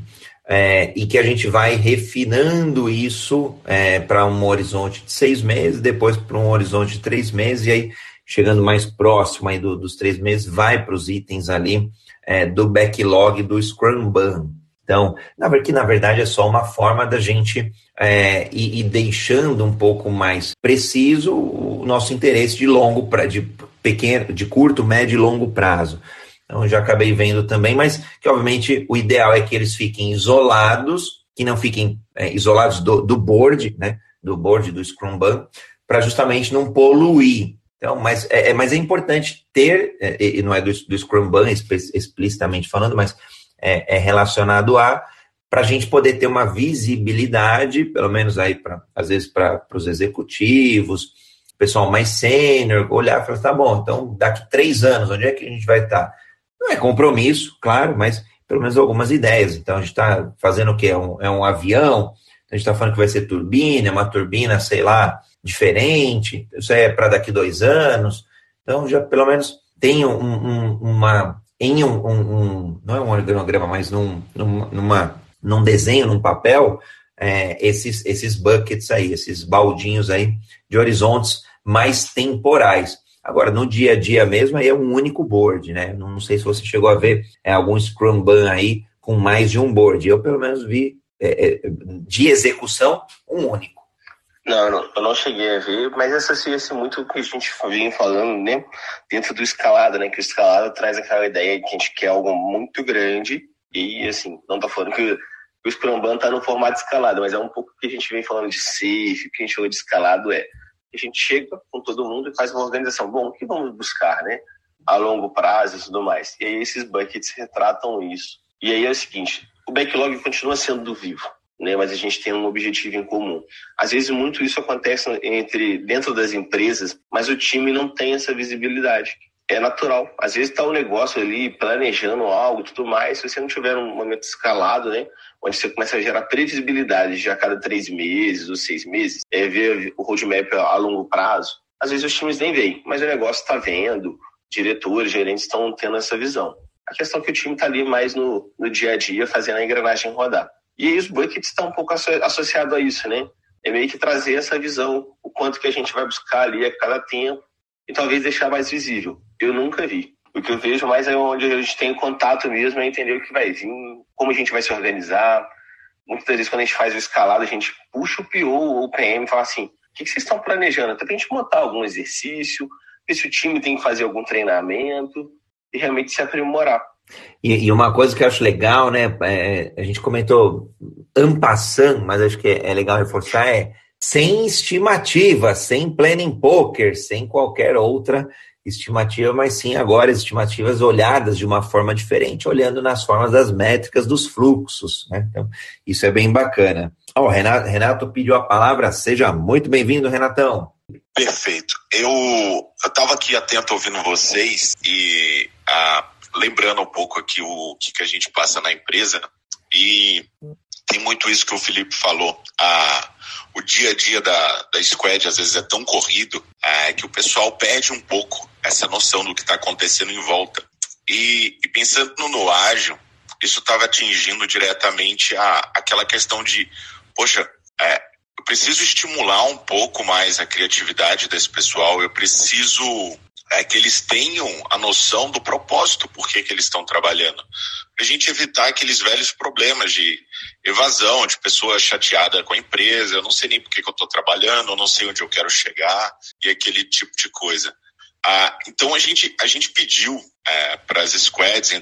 é, e que a gente vai refinando isso é, para um horizonte de seis meses, depois para um horizonte de três meses, e aí chegando mais próximo aí do, dos três meses, vai para os itens ali é, do backlog do Scrum Ban. Então, na, que na verdade é só uma forma da gente é, ir, ir, deixando um pouco mais preciso o nosso interesse de longo, pra, de pequeno, de curto, médio e longo prazo. Então, já acabei vendo também, mas que obviamente o ideal é que eles fiquem isolados, que não fiquem é, isolados do, do board, né? Do board do Scrum Ban, para justamente não poluir. Então, mas é, é, mas é importante ter, é, e não é do, do Scrum Ban explicitamente falando, mas é, é relacionado a para a gente poder ter uma visibilidade, pelo menos aí para às vezes para os executivos, pessoal mais sênior, olhar e falar, tá bom, então daqui três anos, onde é que a gente vai estar? Não é compromisso, claro, mas pelo menos algumas ideias. Então a gente está fazendo o quê? É um, é um avião, a gente está falando que vai ser turbina, é uma turbina, sei lá, diferente, isso é para daqui dois anos. Então já pelo menos tem um, um, uma. Em um, um, Não é um organograma, mas num, numa, num desenho, num papel, é, esses, esses buckets aí, esses baldinhos aí de horizontes mais temporais. Agora, no dia a dia mesmo, aí é um único board, né? Não sei se você chegou a ver é, algum Scrum Ban aí com mais de um board. Eu, pelo menos, vi de execução um único. Não, não, eu não cheguei a ver, mas associa-se muito com o que a gente vem falando né, dentro do escalada, né? Que o escalada traz aquela ideia de que a gente quer algo muito grande e, assim, não tô falando que o Scrum tá no formato escalado, mas é um pouco o que a gente vem falando de safe, o que a gente falou de escalado é a gente chega com todo mundo e faz uma organização. Bom, o que vamos buscar, né? A longo prazo e tudo mais. E aí esses buckets retratam isso. E aí é o seguinte, o backlog continua sendo vivo né? Mas a gente tem um objetivo em comum. Às vezes muito isso acontece entre dentro das empresas, mas o time não tem essa visibilidade. É natural. Às vezes está o um negócio ali planejando algo, tudo mais. Se você não tiver um momento escalado, né? Onde você começa a gerar previsibilidade de a cada três meses ou seis meses, é ver o roadmap a longo prazo. Às vezes os times nem veem, mas o negócio está vendo, diretores, gerentes estão tendo essa visão. A questão é que o time está ali mais no, no dia a dia, fazendo a engrenagem rodar. E aí os buckets estão um pouco associado a isso, né? É meio que trazer essa visão, o quanto que a gente vai buscar ali a cada tempo e talvez deixar mais visível. Eu nunca vi. O que eu vejo mais é onde a gente tem contato mesmo, é entender o que vai vir, como a gente vai se organizar. Muitas vezes, quando a gente faz o escalado, a gente puxa o PO ou o PM e fala assim: o que vocês estão planejando? Até a gente montar algum exercício, ver se o time tem que fazer algum treinamento e realmente se aprimorar. E, e, uma coisa que eu acho legal, né? É, a gente comentou ampassando, mas acho que é, é, legal reforçar, é sem estimativa, sem planning poker, sem qualquer outra estimativa, mas sim agora estimativas olhadas de uma forma diferente, olhando nas formas das métricas dos fluxos. Né? Então, isso é bem bacana. Oh, Renato, Renato pediu a palavra, seja muito bem-vindo, Renatão. Perfeito. Eu estava aqui atento ouvindo vocês e a lembrando um pouco aqui o que, que a gente passa na empresa, e tem muito isso que o Felipe falou. A, o dia a dia da, da squad às vezes é tão corrido é, que o pessoal perde um pouco essa noção do que está acontecendo em volta. E, e pensando no ágil, isso estava atingindo diretamente a, aquela questão de, poxa, é, eu preciso estimular um pouco mais a criatividade desse pessoal, eu preciso é, que eles tenham a noção do propósito por que, que eles estão trabalhando. Para a gente evitar aqueles velhos problemas de evasão, de pessoa chateada com a empresa, eu não sei nem por que, que eu estou trabalhando, eu não sei onde eu quero chegar, e aquele tipo de coisa. Ah, então a gente, a gente pediu é, para as squads,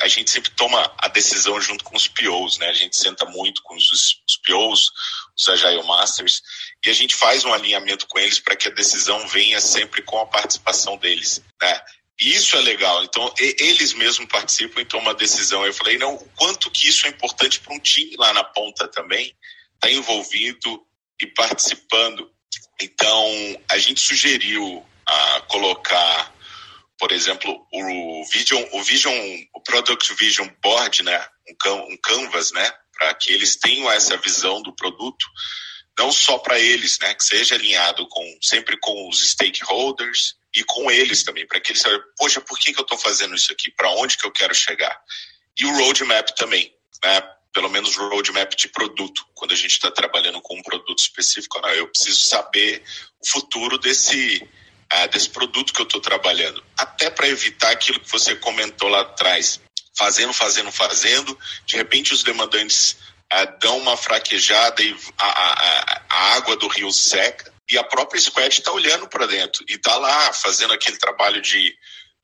a gente sempre toma a decisão junto com os POs, né? A gente senta muito com os, os POs, os Agile Masters, e a gente faz um alinhamento com eles para que a decisão venha sempre com a participação deles, né? Isso é legal. Então, eles mesmos participam e tomam a decisão. Eu falei, não, o quanto que isso é importante para um time lá na ponta também, tá envolvido e participando. Então, a gente sugeriu a colocar, por exemplo, o Vision, o Vision, o Product Vision Board, né, um, um canvas, né, para que eles tenham essa visão do produto, não só para eles, né, que seja alinhado com sempre com os stakeholders e com eles também, para que eles saibam, poxa, por que, que eu estou fazendo isso aqui? Para onde que eu quero chegar? E o roadmap também, né? Pelo menos o roadmap de produto. Quando a gente está trabalhando com um produto específico, eu preciso saber o futuro desse, uh, desse produto que eu estou trabalhando. Até para evitar aquilo que você comentou lá atrás. Fazendo, fazendo, fazendo, de repente os demandantes uh, dão uma fraquejada e a, a, a água do rio seca e a própria Squad está olhando para dentro e está lá fazendo aquele trabalho de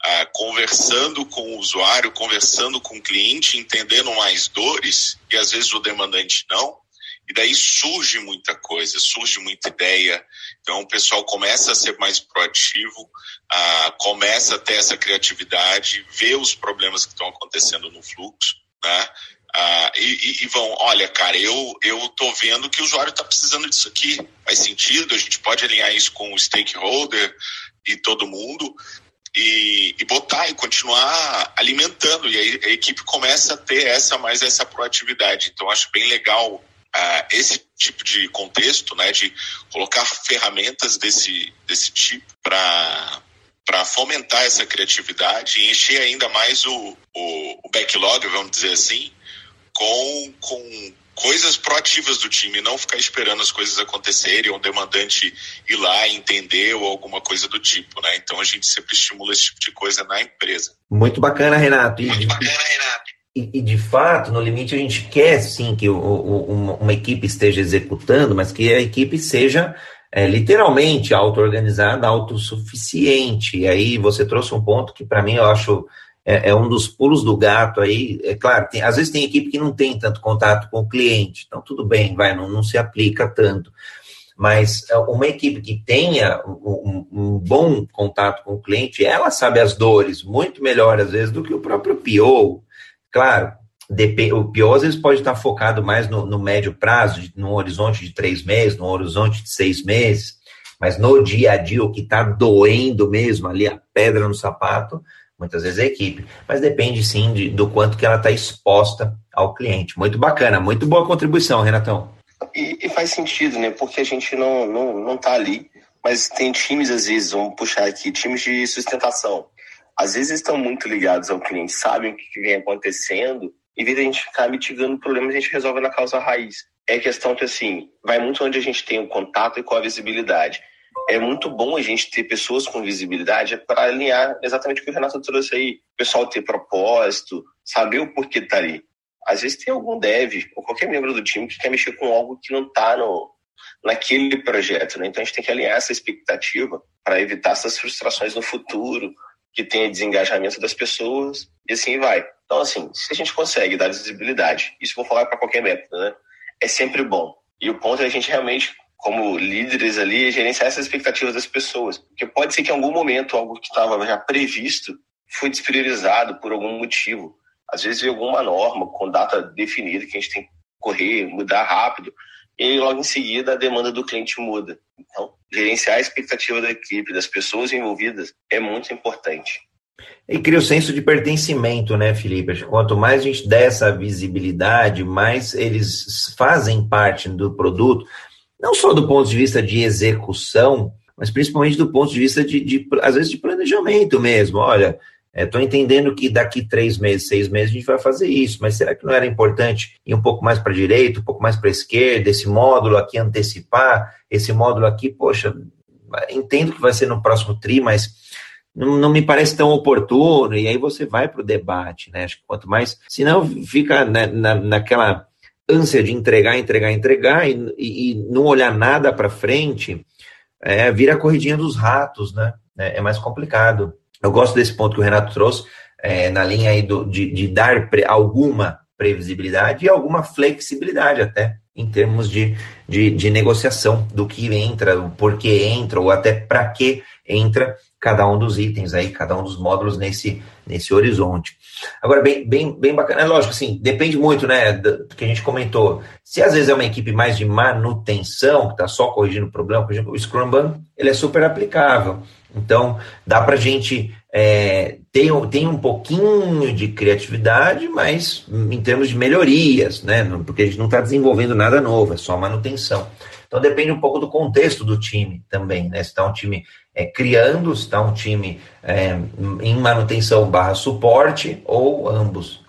uh, conversando com o usuário, conversando com o cliente, entendendo mais dores e às vezes o demandante não. E daí surge muita coisa, surge muita ideia. Então o pessoal começa a ser mais proativo, uh, começa a ter essa criatividade, vê os problemas que estão acontecendo no fluxo, né? Uh, e, e, vão, olha, cara, eu eu tô vendo que o usuário está precisando disso aqui. Faz sentido, a gente pode alinhar isso com o stakeholder e todo mundo e, e botar e continuar alimentando. E aí a equipe começa a ter essa mais essa proatividade. Então acho bem legal uh, esse tipo de contexto, né, de colocar ferramentas desse, desse tipo para para fomentar essa criatividade e encher ainda mais o, o, o, backlog, vamos dizer assim, com, com coisas proativas do time, não ficar esperando as coisas acontecerem, ou um demandante ir lá entender ou alguma coisa do tipo, né? Então a gente sempre estimula esse tipo de coisa na empresa. Muito bacana, Renato. E, Muito bacana, Renato. E, e, de fato, no limite, a gente quer sim que o, o, uma, uma, equipe esteja executando, mas que a equipe seja é, literalmente auto-organizada, autossuficiente. E aí você trouxe um ponto que, para mim, eu acho é, é, um dos pulos do gato aí. É claro, tem, às vezes tem equipe que não tem tanto contato com o cliente, então tudo bem, vai, não, não se aplica tanto. Mas é, uma equipe que tenha um, um, bom contato com o cliente, ela sabe as dores muito melhor, às vezes, do que o próprio PO. Claro, o PO às vezes pode estar focado mais no, no médio prazo, no horizonte de três meses, no horizonte de seis meses, mas no dia a dia, o que está doendo mesmo ali, a pedra no sapato, muitas vezes a equipe, mas depende sim de, do quanto que ela está exposta ao cliente. Muito bacana, muito boa contribuição, Renatão. E, e, faz sentido, né? Porque a gente não, não, não tá ali, mas tem times, às vezes, vamos puxar aqui, times de sustentação. Às vezes estão muito ligados ao cliente, sabem o que vem acontecendo, em vez a gente ficar mitigando problemas, a gente resolve na causa raiz. É questão que, assim, vai muito onde a gente tem o contato e com a visibilidade é muito bom a gente ter pessoas com visibilidade para alinhar exatamente o que o Renato trouxe aí. O pessoal ter propósito, saber o porquê tá ali. Às vezes tem algum dev ou qualquer membro do time que quer mexer com algo que não está no, naquele projeto, né? Então a gente tem que alinhar essa expectativa para evitar essas frustrações no futuro, que tenha desengajamento das pessoas e assim vai. Então, assim, se a gente consegue dar visibilidade, isso vou falar para qualquer método, né? É sempre bom. E o ponto é a gente realmente como líderes ali, gerenciar essas expectativas das pessoas. Porque pode ser que em algum momento algo que estava já previsto foi despriorizado por algum motivo. Às vezes veio alguma norma com data definida que a gente tem que correr, mudar rápido, e logo em seguida a demanda do cliente muda. Então, gerenciar a expectativa da equipe, das pessoas envolvidas, é muito importante. E cria o senso de pertencimento, né, Felipe? Quanto mais a gente der essa visibilidade, mais eles fazem parte do produto não só do ponto de vista de execução, mas principalmente do ponto de vista de, de às vezes, de planejamento mesmo. Olha, estou é, entendendo que daqui três meses, seis meses a gente vai fazer isso, mas será que não era importante ir um pouco mais para a direita, um pouco mais para a esquerda, esse módulo aqui antecipar, esse módulo aqui, poxa, entendo que vai ser no próximo TRI, mas não, não me parece tão oportuno, e aí você vai para o debate, né? Acho que quanto mais, senão fica na, na, naquela ânsia de entregar, entregar, entregar e, e, e não olhar nada para frente, é, vira a corridinha dos ratos, né? É, é, mais complicado. Eu gosto desse ponto que o Renato trouxe, é, na linha aí do, de, de dar pre, alguma previsibilidade e alguma flexibilidade até em termos de, de, de negociação do que entra, o porquê entra, ou até para que entra cada um dos itens aí, cada um dos módulos nesse, nesse horizonte. Agora, bem, bem, bem bacana, é lógico, assim, depende muito, né, do que a gente comentou. Se às vezes é uma equipe mais de manutenção, que está só corrigindo o problema, por exemplo, o Scrum ele é super aplicável. Então, dá para a gente é, ter, ter um pouquinho de criatividade, mas em termos de melhorias, né, porque a gente não está desenvolvendo nada novo, é só manutenção. Então, depende um pouco do contexto do time também, né, se está um time é, criando, está um time é, em manutenção barra suporte ou ambos.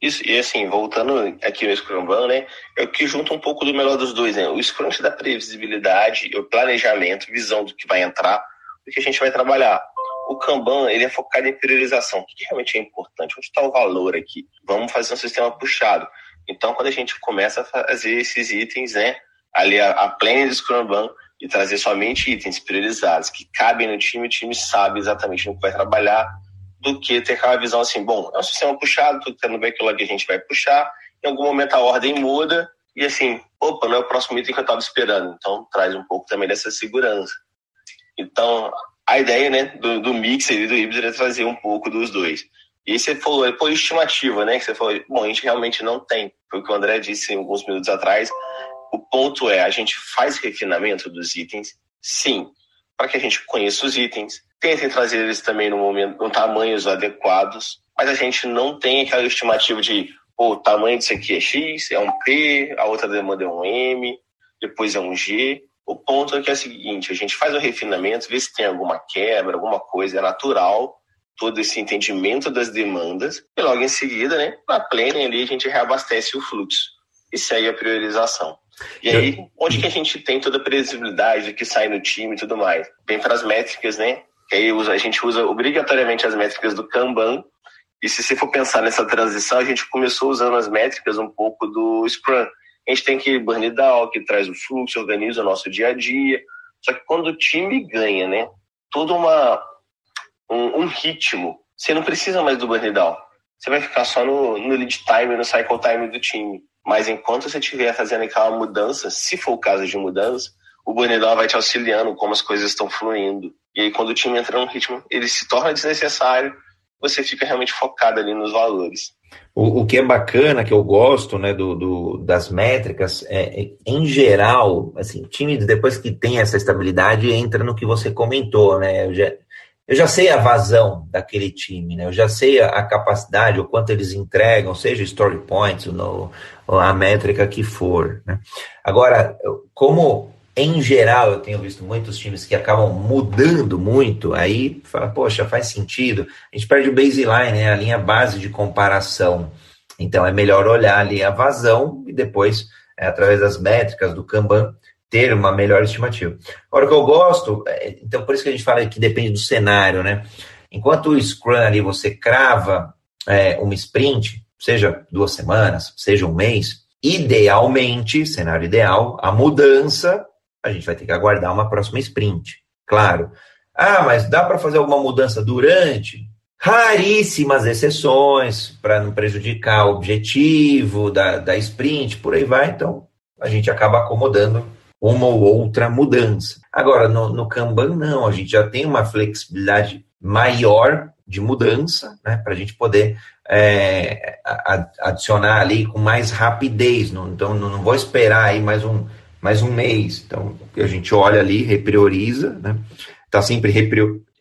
Isso, e assim, voltando aqui no Scrum né, é o que junta um pouco do melhor dos dois, né? O Scrum te dá previsibilidade, o planejamento, visão do que vai entrar, do que a gente vai trabalhar. O Kanban, ele é focado em priorização, o que realmente é importante, onde está o valor aqui? Vamos fazer um sistema puxado. Então, quando a gente começa a fazer esses itens, né, ali a, a planning do Scrum e trazer somente itens priorizados que cabem no time, o time sabe exatamente no que vai trabalhar, do que ter aquela visão assim, bom, é um sistema puxado, tudo tá no backlog a gente vai puxar, em algum momento a ordem muda, e assim, opa, não é o próximo item que eu estava esperando. Então, traz um pouco também dessa segurança. Então, a ideia, né, do, do mix e do híbrido é trazer um pouco dos dois. E você falou, é por estimativa, né, que você falou, bom, a gente realmente não tem. Foi o que o André disse alguns minutos atrás, o ponto é, a gente faz refinamento dos itens, sim, para que a gente conheça os itens, tentem trazer eles também no momento, em tamanhos adequados, mas a gente não tem aquela estimativa de o tamanho disso aqui é X, é um P, a outra demanda é um M, depois é um G. O ponto é que é o seguinte, a gente faz o refinamento, vê se tem alguma quebra, alguma coisa, é natural, todo esse entendimento das demandas, e logo em seguida, né, na planning ali, a gente reabastece o fluxo. e segue a priorização. E aí, onde que a gente tem toda a previsibilidade que sai no time e tudo mais? Vem para as métricas, né? Que aí a gente usa obrigatoriamente as métricas do Kanban. E se você for pensar nessa transição, a gente começou usando as métricas um pouco do Scrum. A gente tem que burn down, que traz o fluxo, organiza o nosso dia a dia. Só que quando o time ganha, né? Todo uma, um, um ritmo, você não precisa mais do burn down. Você vai ficar só no, no lead time, no cycle time do time. Mas enquanto você estiver fazendo aquela mudança, se for o caso de mudança, o Bonidó vai te auxiliando como as coisas estão fluindo. E aí, quando o time entra num ritmo, ele se torna desnecessário, você fica realmente focado ali nos valores. O, o que é bacana, que eu gosto né, do, do das métricas, é, é, em geral, assim, time depois que tem essa estabilidade, entra no que você comentou, né? Eu já, eu já sei a vazão daquele time, né? Eu já sei a, a capacidade, o quanto eles entregam, seja story points, no, a métrica que for. Né? Agora, como em geral eu tenho visto muitos times que acabam mudando muito, aí fala, poxa, faz sentido. A gente perde o baseline, né? A linha base de comparação. Então é melhor olhar ali a vazão e depois, é, através das métricas do Kanban, ter uma melhor estimativa. Agora, o que eu gosto, é, então por isso que a gente fala que depende do cenário, né? Enquanto o Scrum ali você crava é, uma sprint, seja duas semanas, seja um mês, idealmente, cenário ideal, a mudança, a gente vai ter que aguardar uma próxima sprint. Claro. Ah, mas dá para fazer alguma mudança durante? Raríssimas exceções, para não prejudicar o objetivo da, da sprint, por aí vai. Então, a gente acaba acomodando uma ou outra mudança. Agora, no, no Kanban, não, a gente já tem uma flexibilidade maior de mudança, né, para a gente poder é, adicionar ali com mais rapidez. Não, então, não, vou esperar aí mais um, mais um mês. Então, a gente olha ali, reprioriza, né, está sempre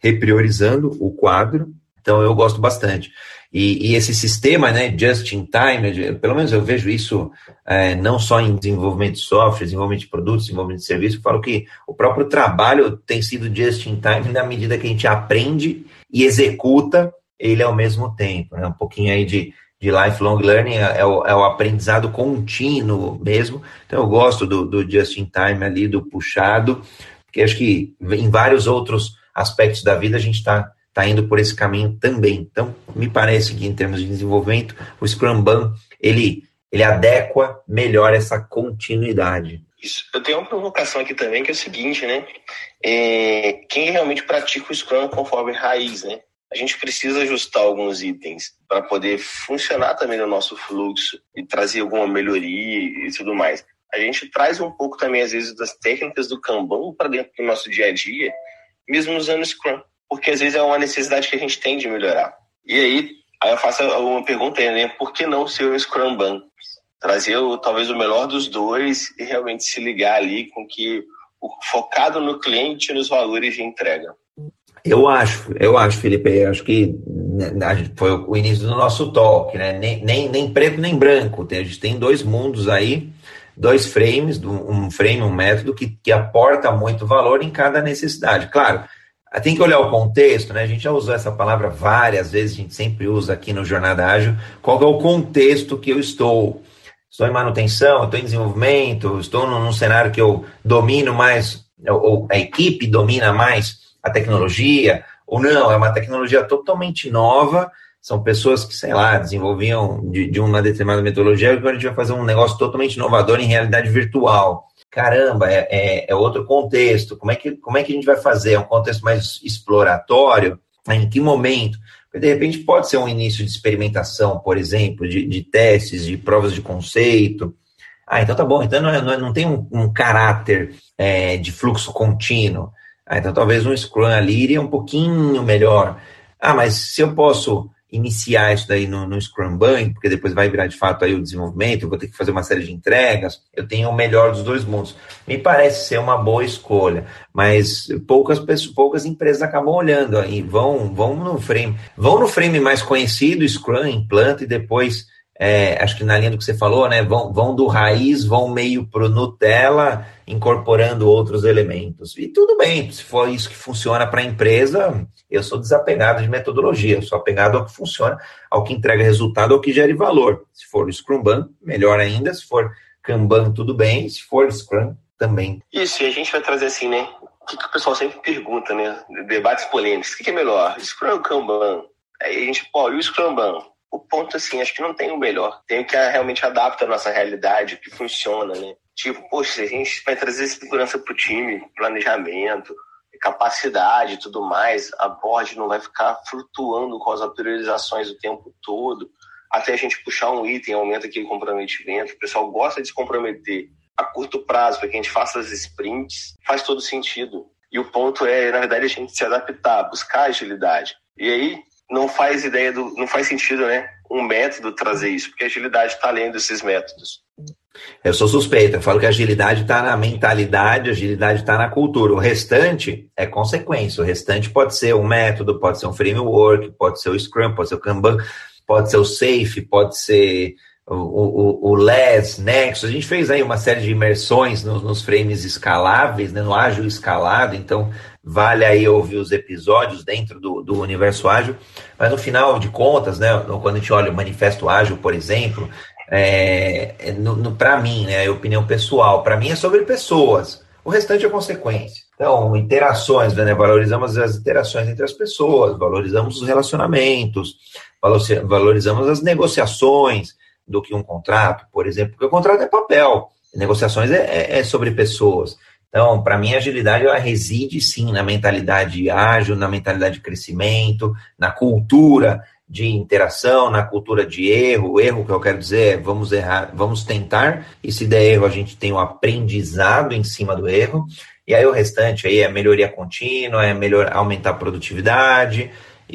repriorizando o quadro. Então, eu gosto bastante. E, e, esse sistema, né, just in time, pelo menos eu vejo isso é, não só em desenvolvimento de software, desenvolvimento de produtos, desenvolvimento de serviço, eu falo que o próprio trabalho tem sido just in time na medida que a gente aprende e executa ele ao mesmo tempo, né? Um pouquinho aí de, de lifelong learning é, é o, é o aprendizado contínuo mesmo. Então eu gosto do, do just in time ali, do puxado, porque acho que em vários outros aspectos da vida a gente está está indo por esse caminho também. Então, me parece que em termos de desenvolvimento, o Scrum Ban, ele, ele adequa melhor essa continuidade. Isso. Eu tenho uma provocação aqui também, que é o seguinte, né? É, quem realmente pratica o Scrum conforme raiz, né? A gente precisa ajustar alguns itens para poder funcionar também no nosso fluxo e trazer alguma melhoria e tudo mais. A gente traz um pouco também, às vezes, das técnicas do Kanban para dentro do nosso dia a dia, mesmo usando Scrum porque às vezes é uma necessidade que a gente tem de melhorar. E aí, aí eu faço uma pergunta aí, né? Por que não ser um Scrum Ban? Trazer o, talvez o melhor dos dois e realmente se ligar ali com que o, focado no cliente e nos valores de entrega. Eu acho, eu acho, Felipe, eu acho que né, foi o início do nosso talk, né? Nem, nem, nem preto nem branco. A gente tem dois mundos aí, dois frames, um frame, um método que, que aporta muito valor em cada necessidade. Claro, tem que olhar o contexto, né? A gente já usou essa palavra várias vezes, a gente sempre usa aqui no Jornada Ágil. Qual é o contexto que eu estou? Estou em manutenção, estou em desenvolvimento, estou num, num cenário que eu domino mais, ou a equipe domina mais a tecnologia, ou não, é uma tecnologia totalmente nova, são pessoas que, sei lá, desenvolviam de, de uma determinada metodologia, agora a gente vai fazer um negócio totalmente inovador em realidade virtual caramba, é, é, é, outro contexto, como é, que, como é que a gente vai fazer? É um contexto mais exploratório? Em que momento? Porque, de repente, pode ser um início de experimentação, por exemplo, de, de testes, de provas de conceito. Ah, então tá bom, então não, é, não, é, não tem um, um caráter é, de fluxo contínuo. Ah, então talvez um Scrum ali iria um pouquinho melhor. Ah, mas se eu posso iniciar isso daí no, no Scrum Bank, porque depois vai virar de fato aí o desenvolvimento, eu vou ter que fazer uma série de entregas, eu tenho o melhor dos dois mundos. Me parece ser uma boa escolha, mas poucas pessoas, poucas empresas acabam olhando aí, vão, vão no frame, vão no frame mais conhecido, Scrum, implanta e depois é, acho que na linha do que você falou, né? Vão, vão do raiz, vão meio pro Nutella, incorporando outros elementos. E tudo bem, se for isso que funciona para a empresa, eu sou desapegado de metodologia, sou apegado ao que funciona, ao que entrega resultado, ao que gere valor. Se for o Scrum melhor ainda. Se for Kanban, tudo bem. Se for Scrum, também. Isso, e a gente vai trazer assim, né? O que, que o pessoal sempre pergunta, né? Debates polêmicos. O que, que é melhor, Scrum ou Kanban? Aí a gente, pô, e o Scrum? O ponto, assim, acho que não tem o melhor. Tem o que realmente adapta a nossa realidade, o que funciona, né? Tipo, poxa, a gente vai trazer segurança para o time, planejamento, capacidade e tudo mais, a board não vai ficar flutuando com as autorizações o tempo todo, até a gente puxar um item, aumenta aquele comprometimento. O pessoal gosta de se comprometer a curto prazo para que a gente faça as sprints, faz todo sentido. E o ponto é, na verdade, a gente se adaptar, buscar agilidade. E aí, não faz ideia do, não faz sentido, né? Um método trazer isso, porque a agilidade está além desses métodos. Eu sou suspeita, eu falo que a agilidade está na mentalidade, a agilidade está na cultura. O restante é consequência. O restante pode ser um método, pode ser um framework, pode ser o Scrum, pode ser o Kanban, pode ser o Safe, pode ser o, o, o LES, Nexus. A gente fez aí uma série de imersões nos, nos frames escaláveis, né, no ágil escalado, então vale aí ouvir os episódios dentro do, do universo ágil. Mas no final de contas, né, quando a gente olha o manifesto ágil, por exemplo, é, é para mim, né, a opinião pessoal, para mim é sobre pessoas. O restante é consequência. Então, interações, né, valorizamos as interações entre as pessoas, valorizamos os relacionamentos, valorizamos as negociações do que um contrato, por exemplo, porque o contrato é papel, negociações é, é, é sobre pessoas. Então, para mim, a agilidade ela reside sim na mentalidade ágil, na mentalidade de crescimento, na cultura de interação, na cultura de erro. O erro que eu quero dizer é vamos errar, vamos tentar, e se der erro, a gente tem o um aprendizado em cima do erro. E aí o restante aí é melhoria contínua, é melhor aumentar a produtividade.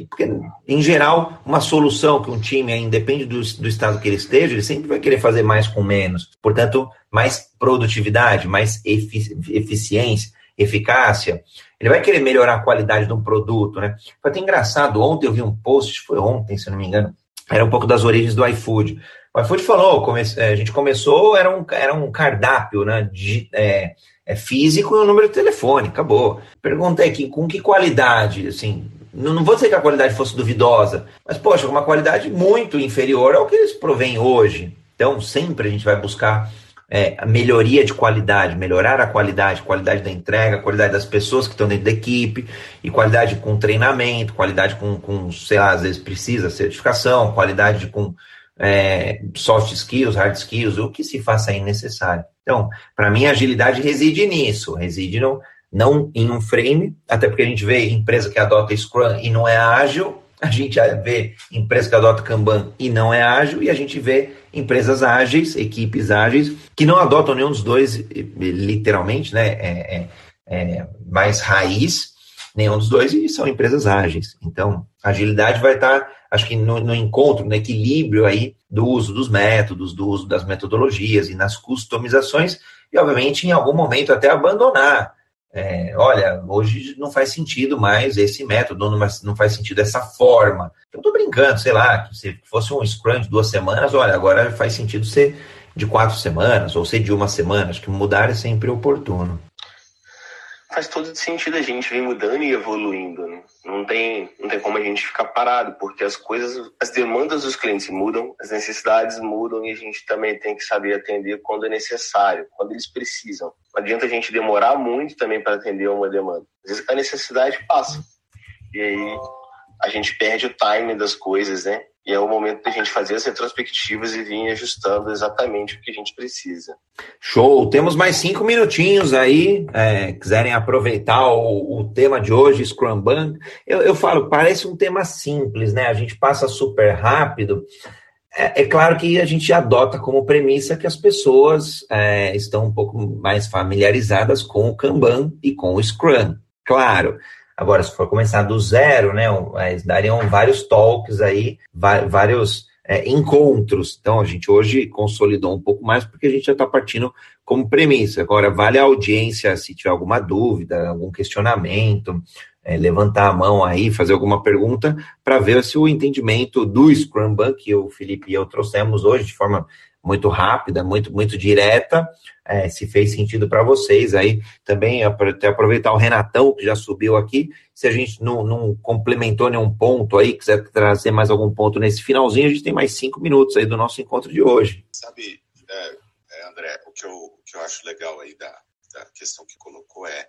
Porque, em geral, uma solução que um time, independe do, do estado que ele esteja, ele sempre vai querer fazer mais com menos. Portanto, mais produtividade, mais efici eficiência, eficácia. Ele vai querer melhorar a qualidade de um produto, né? Foi até engraçado, ontem eu vi um post, foi ontem, se eu não me engano, era um pouco das origens do iFood. O iFood falou, é, a gente começou, era um, era um cardápio, né? De, é, é físico e o número de telefone, acabou. Perguntei aqui, com que qualidade, assim, não, não vou dizer que a qualidade fosse duvidosa, mas, poxa, uma qualidade muito inferior ao que eles provêm hoje. Então, sempre a gente vai buscar é, a melhoria de qualidade, melhorar a qualidade, qualidade da entrega, qualidade das pessoas que estão dentro da equipe, e qualidade com treinamento, qualidade com, com sei lá, às vezes precisa certificação, qualidade com é, soft skills, hard skills, o que se faça aí necessário. Então, para mim, a agilidade reside nisso, reside no, não em um frame, até porque a gente vê empresa que adota Scrum e não é ágil, a gente vê empresa que adota Kanban e não é ágil, e a gente vê empresas ágeis, equipes ágeis, que não adotam nenhum dos dois, literalmente, né? É, é, é mais raiz, nenhum dos dois, e são empresas ágeis. Então, agilidade vai estar, acho que no, no, encontro, no equilíbrio aí do uso dos métodos, do uso das metodologias e nas customizações, e obviamente em algum momento até abandonar é, olha, hoje não faz sentido mais esse método, não, faz sentido essa forma. Eu estou brincando, sei lá, se fosse um Scrum de duas semanas, olha, agora faz sentido ser de quatro semanas, ou ser de uma semana, acho que mudar é sempre oportuno faz todo sentido a gente vir mudando e evoluindo. Né? Não, tem, não tem como a gente ficar parado, porque as coisas, as demandas dos clientes mudam, as necessidades mudam e a gente também tem que saber atender quando é necessário, quando eles precisam. Não adianta a gente demorar muito também para atender uma demanda. Às vezes a necessidade passa. E aí a gente perde o time das coisas, né? E é o momento da gente fazer as retrospectivas e vir ajustando exatamente o que a gente precisa. Show! Temos mais cinco minutinhos aí. É, quiserem aproveitar o, o, tema de hoje, Scrum Band. Eu, eu falo, parece um tema simples, né? A gente passa super rápido. É, é, claro que a gente adota como premissa que as pessoas é, estão um pouco mais familiarizadas com o Kanban e com o Scrum. Claro, Agora, se for começar do zero, né, dariam vários talks aí, vários é, encontros. Então, a gente hoje consolidou um pouco mais porque a gente já está partindo como premissa. Agora, vale a audiência se tiver alguma dúvida, algum questionamento, é, levantar a mão aí, fazer alguma pergunta, para ver se o entendimento do Scrum que o Felipe e eu trouxemos hoje de forma muito rápida, muito, muito direta, é, se fez sentido para vocês. Aí também até aproveitar o Renatão, que já subiu aqui, se a gente não, não complementou nenhum ponto aí, quiser trazer mais algum ponto nesse finalzinho, a gente tem mais cinco minutos aí do nosso encontro de hoje. Sabe, é, é, André, o que, eu, o que eu acho legal aí da, da questão que colocou é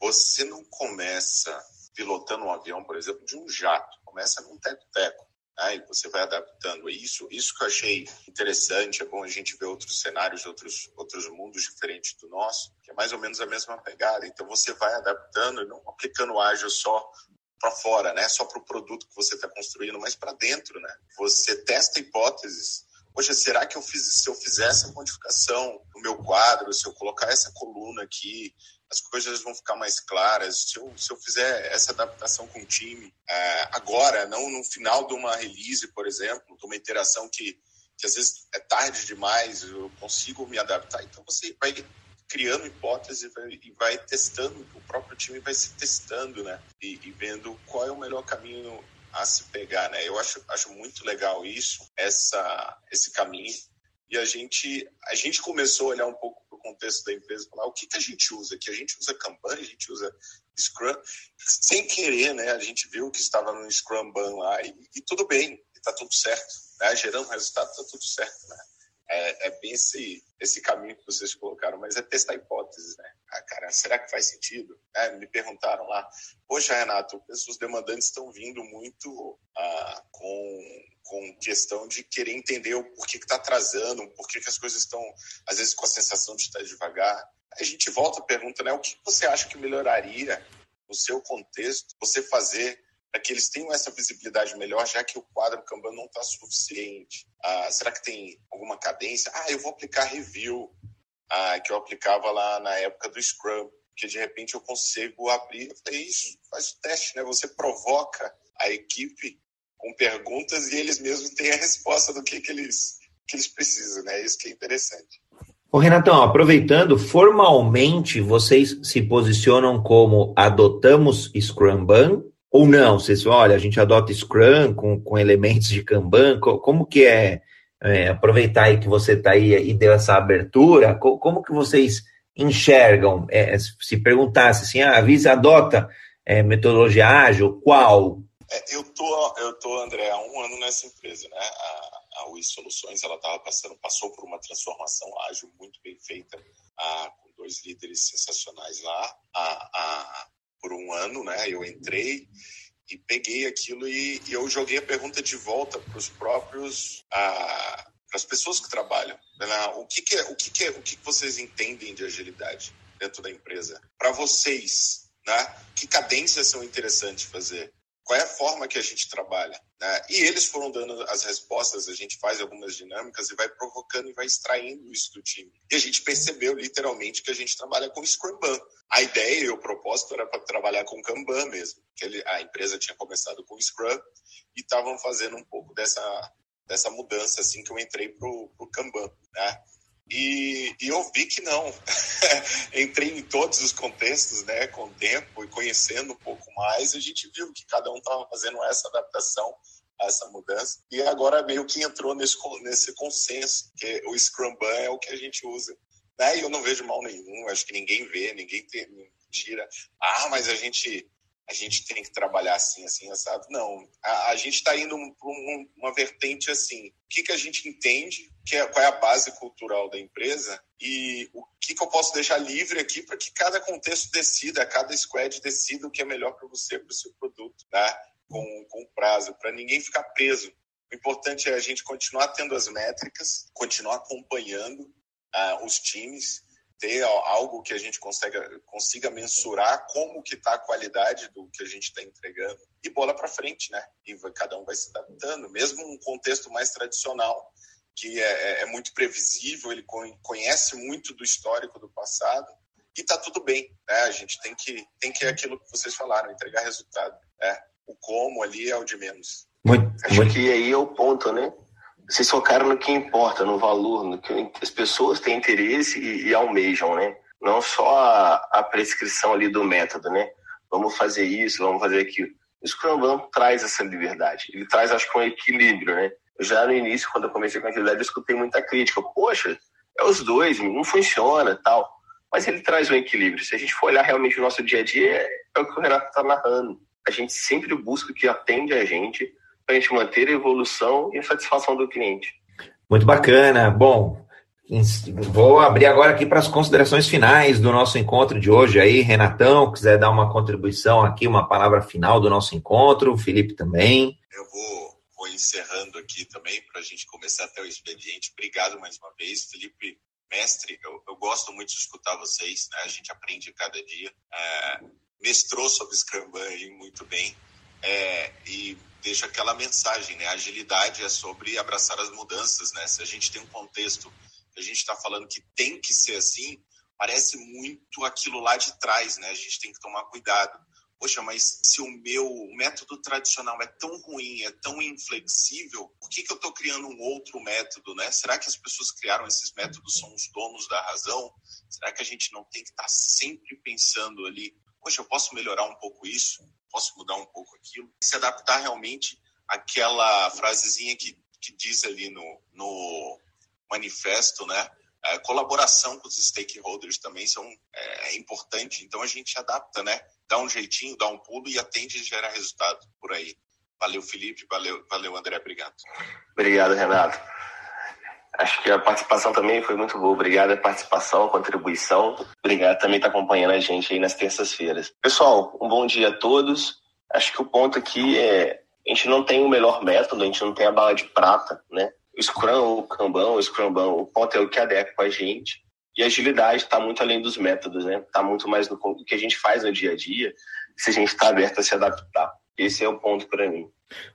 você não começa pilotando um avião, por exemplo, de um jato, começa num teco-teco. Né? E você vai adaptando. É isso, isso que eu achei interessante. É bom a gente ver outros cenários, outros, outros mundos diferentes do nosso, que é mais ou menos a mesma pegada. Então você vai adaptando, não aplicando ágil só para fora, né? Só para o produto que você está construindo, mas para dentro, né? Você testa hipóteses poxa, será que eu fiz, se eu fizer essa modificação no meu quadro, se eu colocar essa coluna aqui, as coisas vão ficar mais claras. Se eu, se eu fizer essa adaptação com o time é, agora, não no final de uma release, por exemplo, de uma interação que, que às vezes é tarde demais, eu consigo me adaptar. Então você vai criando hipóteses e vai, testando, o próprio time vai se testando, né? E, e vendo qual é o melhor caminho a se pegar, né? Eu acho, acho muito legal isso, essa, esse caminho. E a gente, a gente começou a olhar um pouco para o contexto da empresa, falar o que, que a gente usa aqui. A gente usa Kanban, a gente usa Scrum. Sem querer, né? A gente viu que estava no Scrum Ban lá e, e tudo bem, está tudo certo. Né? Gerando resultado, está tudo certo, né? É, é, bem esse, esse caminho que vocês colocaram, mas é testar hipóteses, né? Ah, cara, será que faz sentido? É, me perguntaram lá, poxa, Renato, os demandantes estão vindo muito ah, com questão de querer entender o porquê que está atrasando, porquê que as coisas estão, às vezes, com a sensação de estar devagar. Aí a gente volta a pergunta, né? O que você acha que melhoraria no seu contexto você fazer para que eles tenham essa visibilidade melhor, já que o quadro Kanban não está suficiente? Ah, será que tem alguma cadência? Ah, eu vou aplicar review, ah, que eu aplicava lá na época do Scrum, que de repente eu consigo abrir. Falei, isso, faz o teste, né? Você provoca a equipe com perguntas e eles mesmos têm a resposta do que, que, eles, que eles precisam, né? Isso que é interessante. Ô, Renatão, aproveitando, formalmente vocês se posicionam como adotamos Scrum Ban ou não? Vocês, olha, a gente adota Scrum com, com elementos de Kanban, como que é, é aproveitar aí que você está aí e deu essa abertura, como, como que vocês enxergam, é, se perguntasse assim, ah, a Visa adota é, metodologia ágil, qual? É, eu tô, eu tô, André, há um ano nessa empresa, né? A, a UI Soluções, ela tava passando, passou por uma transformação ágil muito bem feita, a, com dois líderes sensacionais lá. A, por um ano, né? Eu entrei e peguei aquilo e, e eu joguei a pergunta de volta para os próprios para as pessoas que trabalham. Né? O que, que é, o que, que é, o que, que vocês entendem de agilidade dentro da empresa? Para vocês, né? Que cadências são interessantes fazer? Qual é a forma que a gente trabalha. Né? E eles foram dando as respostas, a gente faz algumas dinâmicas e vai provocando e vai extraindo isso do time. E a gente percebeu literalmente que a gente trabalha com Scrum Ban. A ideia e o propósito era para trabalhar com Kanban mesmo, que ele, a empresa tinha começado com Scrum e estavam fazendo um pouco dessa, dessa mudança assim que eu entrei para o Kanban. Né? E, e, eu vi que não. Entrei em todos os contextos, né, com o tempo e conhecendo um pouco mais, a gente viu que cada um estava fazendo essa adaptação essa mudança. E agora meio que entrou nesse, nesse consenso, que o Scrum Ban é o que a gente usa. Né? E eu não vejo mal nenhum, acho que ninguém vê, ninguém tem, tira. Ah, mas a gente a gente tem que trabalhar assim, assim, assado. Não, a, a gente está indo para um, uma vertente assim. O que, que a gente entende, que é, qual é a base cultural da empresa e o que, que eu posso deixar livre aqui para que cada contexto decida, cada squad decida o que é melhor para você, para o seu produto, né? com, com prazo, para ninguém ficar preso. O importante é a gente continuar tendo as métricas, continuar acompanhando uh, os times, ter algo que a gente consiga, consiga mensurar como que está a qualidade do que a gente está entregando e bola para frente, né? E cada um vai se adaptando, mesmo um contexto mais tradicional, que é, é, é muito previsível, ele conhece muito do histórico do passado e tá tudo bem, né? A gente tem que tem que é aquilo que vocês falaram, entregar resultado, né? O como ali é o de menos. Muito, Acho muito. que aí é o ponto, né? Vocês focaram no que importa, no valor, no que as pessoas têm interesse e, e almejam, né? Não só a, a, prescrição ali do método, né? vamos fazer isso, vamos fazer aquilo. O Scrum traz essa liberdade, ele traz, acho que, um equilíbrio, né? Já no início, quando eu comecei com a agilidade, eu escutei muita crítica. Poxa, é os dois, não funciona tal. Mas ele traz um equilíbrio. Se a gente for olhar realmente o nosso dia a dia, é o que o Renato está narrando. A gente sempre busca o que atende a gente para a gente manter a evolução e a satisfação do cliente. Muito bacana. Bom, vou abrir agora aqui para as considerações finais do nosso encontro de hoje. Aí, Renatão, quiser dar uma contribuição aqui, uma palavra final do nosso encontro, o Felipe também. Eu vou, vou encerrando aqui também para a gente começar até o expediente. Obrigado mais uma vez, Felipe. Mestre, eu, eu gosto muito de escutar vocês, né? a gente aprende cada dia. É, mestrou sobre Scrum aí muito bem. É, e deixa aquela mensagem, né? Agilidade é sobre abraçar as mudanças, né? Se a gente tem um contexto que a gente está falando que tem que ser assim, parece muito aquilo lá de trás, né? A gente tem que tomar cuidado. Poxa, mas se o meu método tradicional é tão ruim, é tão inflexível, por que, que eu estou criando um outro método, né? Será que as pessoas criaram esses métodos são os donos da razão? Será que a gente não tem que estar tá sempre pensando ali, poxa, eu posso melhorar um pouco isso? Posso mudar um pouco aquilo, e se adaptar realmente àquela frasezinha que, que diz ali no, no manifesto, né? A colaboração com os stakeholders também são é, é, importante, então a gente adapta, né? Dá um jeitinho, dá um pulo e atende e gera resultado por aí. Valeu, Felipe, valeu, valeu André, obrigado. Obrigado, Renato. Acho que a participação também foi muito boa. Obrigado a participação, a contribuição. Obrigado também por estar acompanhando a gente aí nas terças-feiras. Pessoal, um bom dia a todos. Acho que o ponto aqui é a gente não tem o melhor método, a gente não tem a bala de prata, né? O Scrum, o Kanban, o Scrumban, o ponto é o que adequa com a gente. E a agilidade está muito além dos métodos, né? Está muito mais no que a gente faz no dia a dia, se a gente está aberto a se adaptar. Esse é o ponto para mim.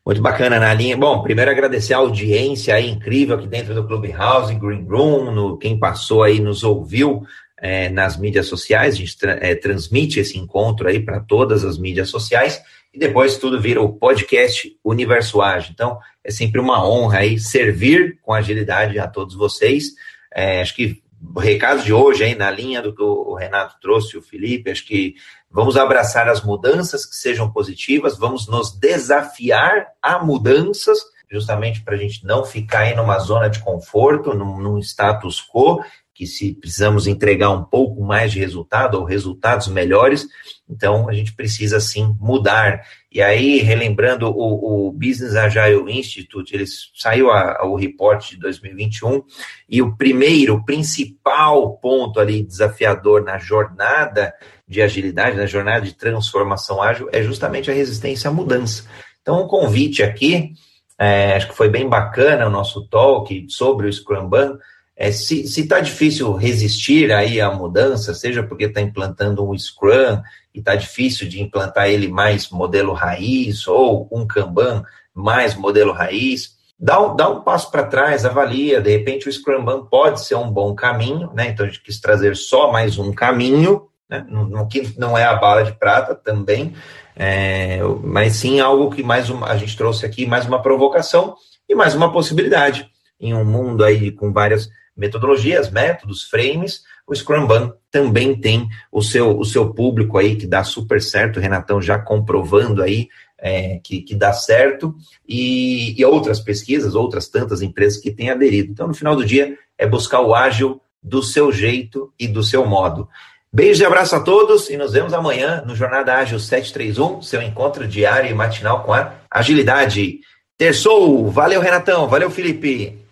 Muito bacana na linha. Bom, primeiro agradecer a audiência aí incrível aqui dentro do Clubhouse, Green Room, no, quem passou aí nos ouviu é, nas mídias sociais. A gente tra é, transmite esse encontro aí para todas as mídias sociais e depois tudo vira o podcast Universo Ágil. Então, é sempre uma honra aí servir com agilidade a todos vocês. É, acho que o recado de hoje aí na linha do que o Renato trouxe, o Felipe, acho que vamos abraçar as mudanças que sejam positivas, vamos nos desafiar a mudanças, justamente para a gente não ficar aí numa zona de conforto, num, num status quo, que se precisamos entregar um pouco mais de resultado ou resultados melhores, então a gente precisa sim mudar. E aí, relembrando o, o Business Agile Institute, eles saiu a, a, o report de 2021 e o primeiro, o principal ponto ali desafiador na jornada de agilidade, na jornada de transformação ágil, é justamente a resistência à mudança. Então, um convite aqui, é, acho que foi bem bacana o nosso talk sobre o Scrum Ban, é, se está difícil resistir aí à mudança, seja porque está implantando um Scrum e está difícil de implantar ele mais modelo raiz, ou um Kanban mais modelo raiz, dá um, dá um passo para trás, avalia, de repente o Scrum pode ser um bom caminho, né? Então a gente quis trazer só mais um caminho, né? No, que não é a bala de prata também, é, mas sim algo que mais uma, a gente trouxe aqui, mais uma provocação e mais uma possibilidade em um mundo aí com várias metodologias, métodos, frames, o Scrum também tem o seu, o seu público aí que dá super certo, o Renatão já comprovando aí é, que, que dá certo, e, e outras pesquisas, outras tantas empresas que têm aderido. Então, no final do dia, é buscar o ágil do seu jeito e do seu modo. Beijo e abraço a todos e nos vemos amanhã no Jornada Ágil 731, seu encontro diário e matinal com a agilidade. Terçou! Valeu, Renatão! Valeu, Felipe!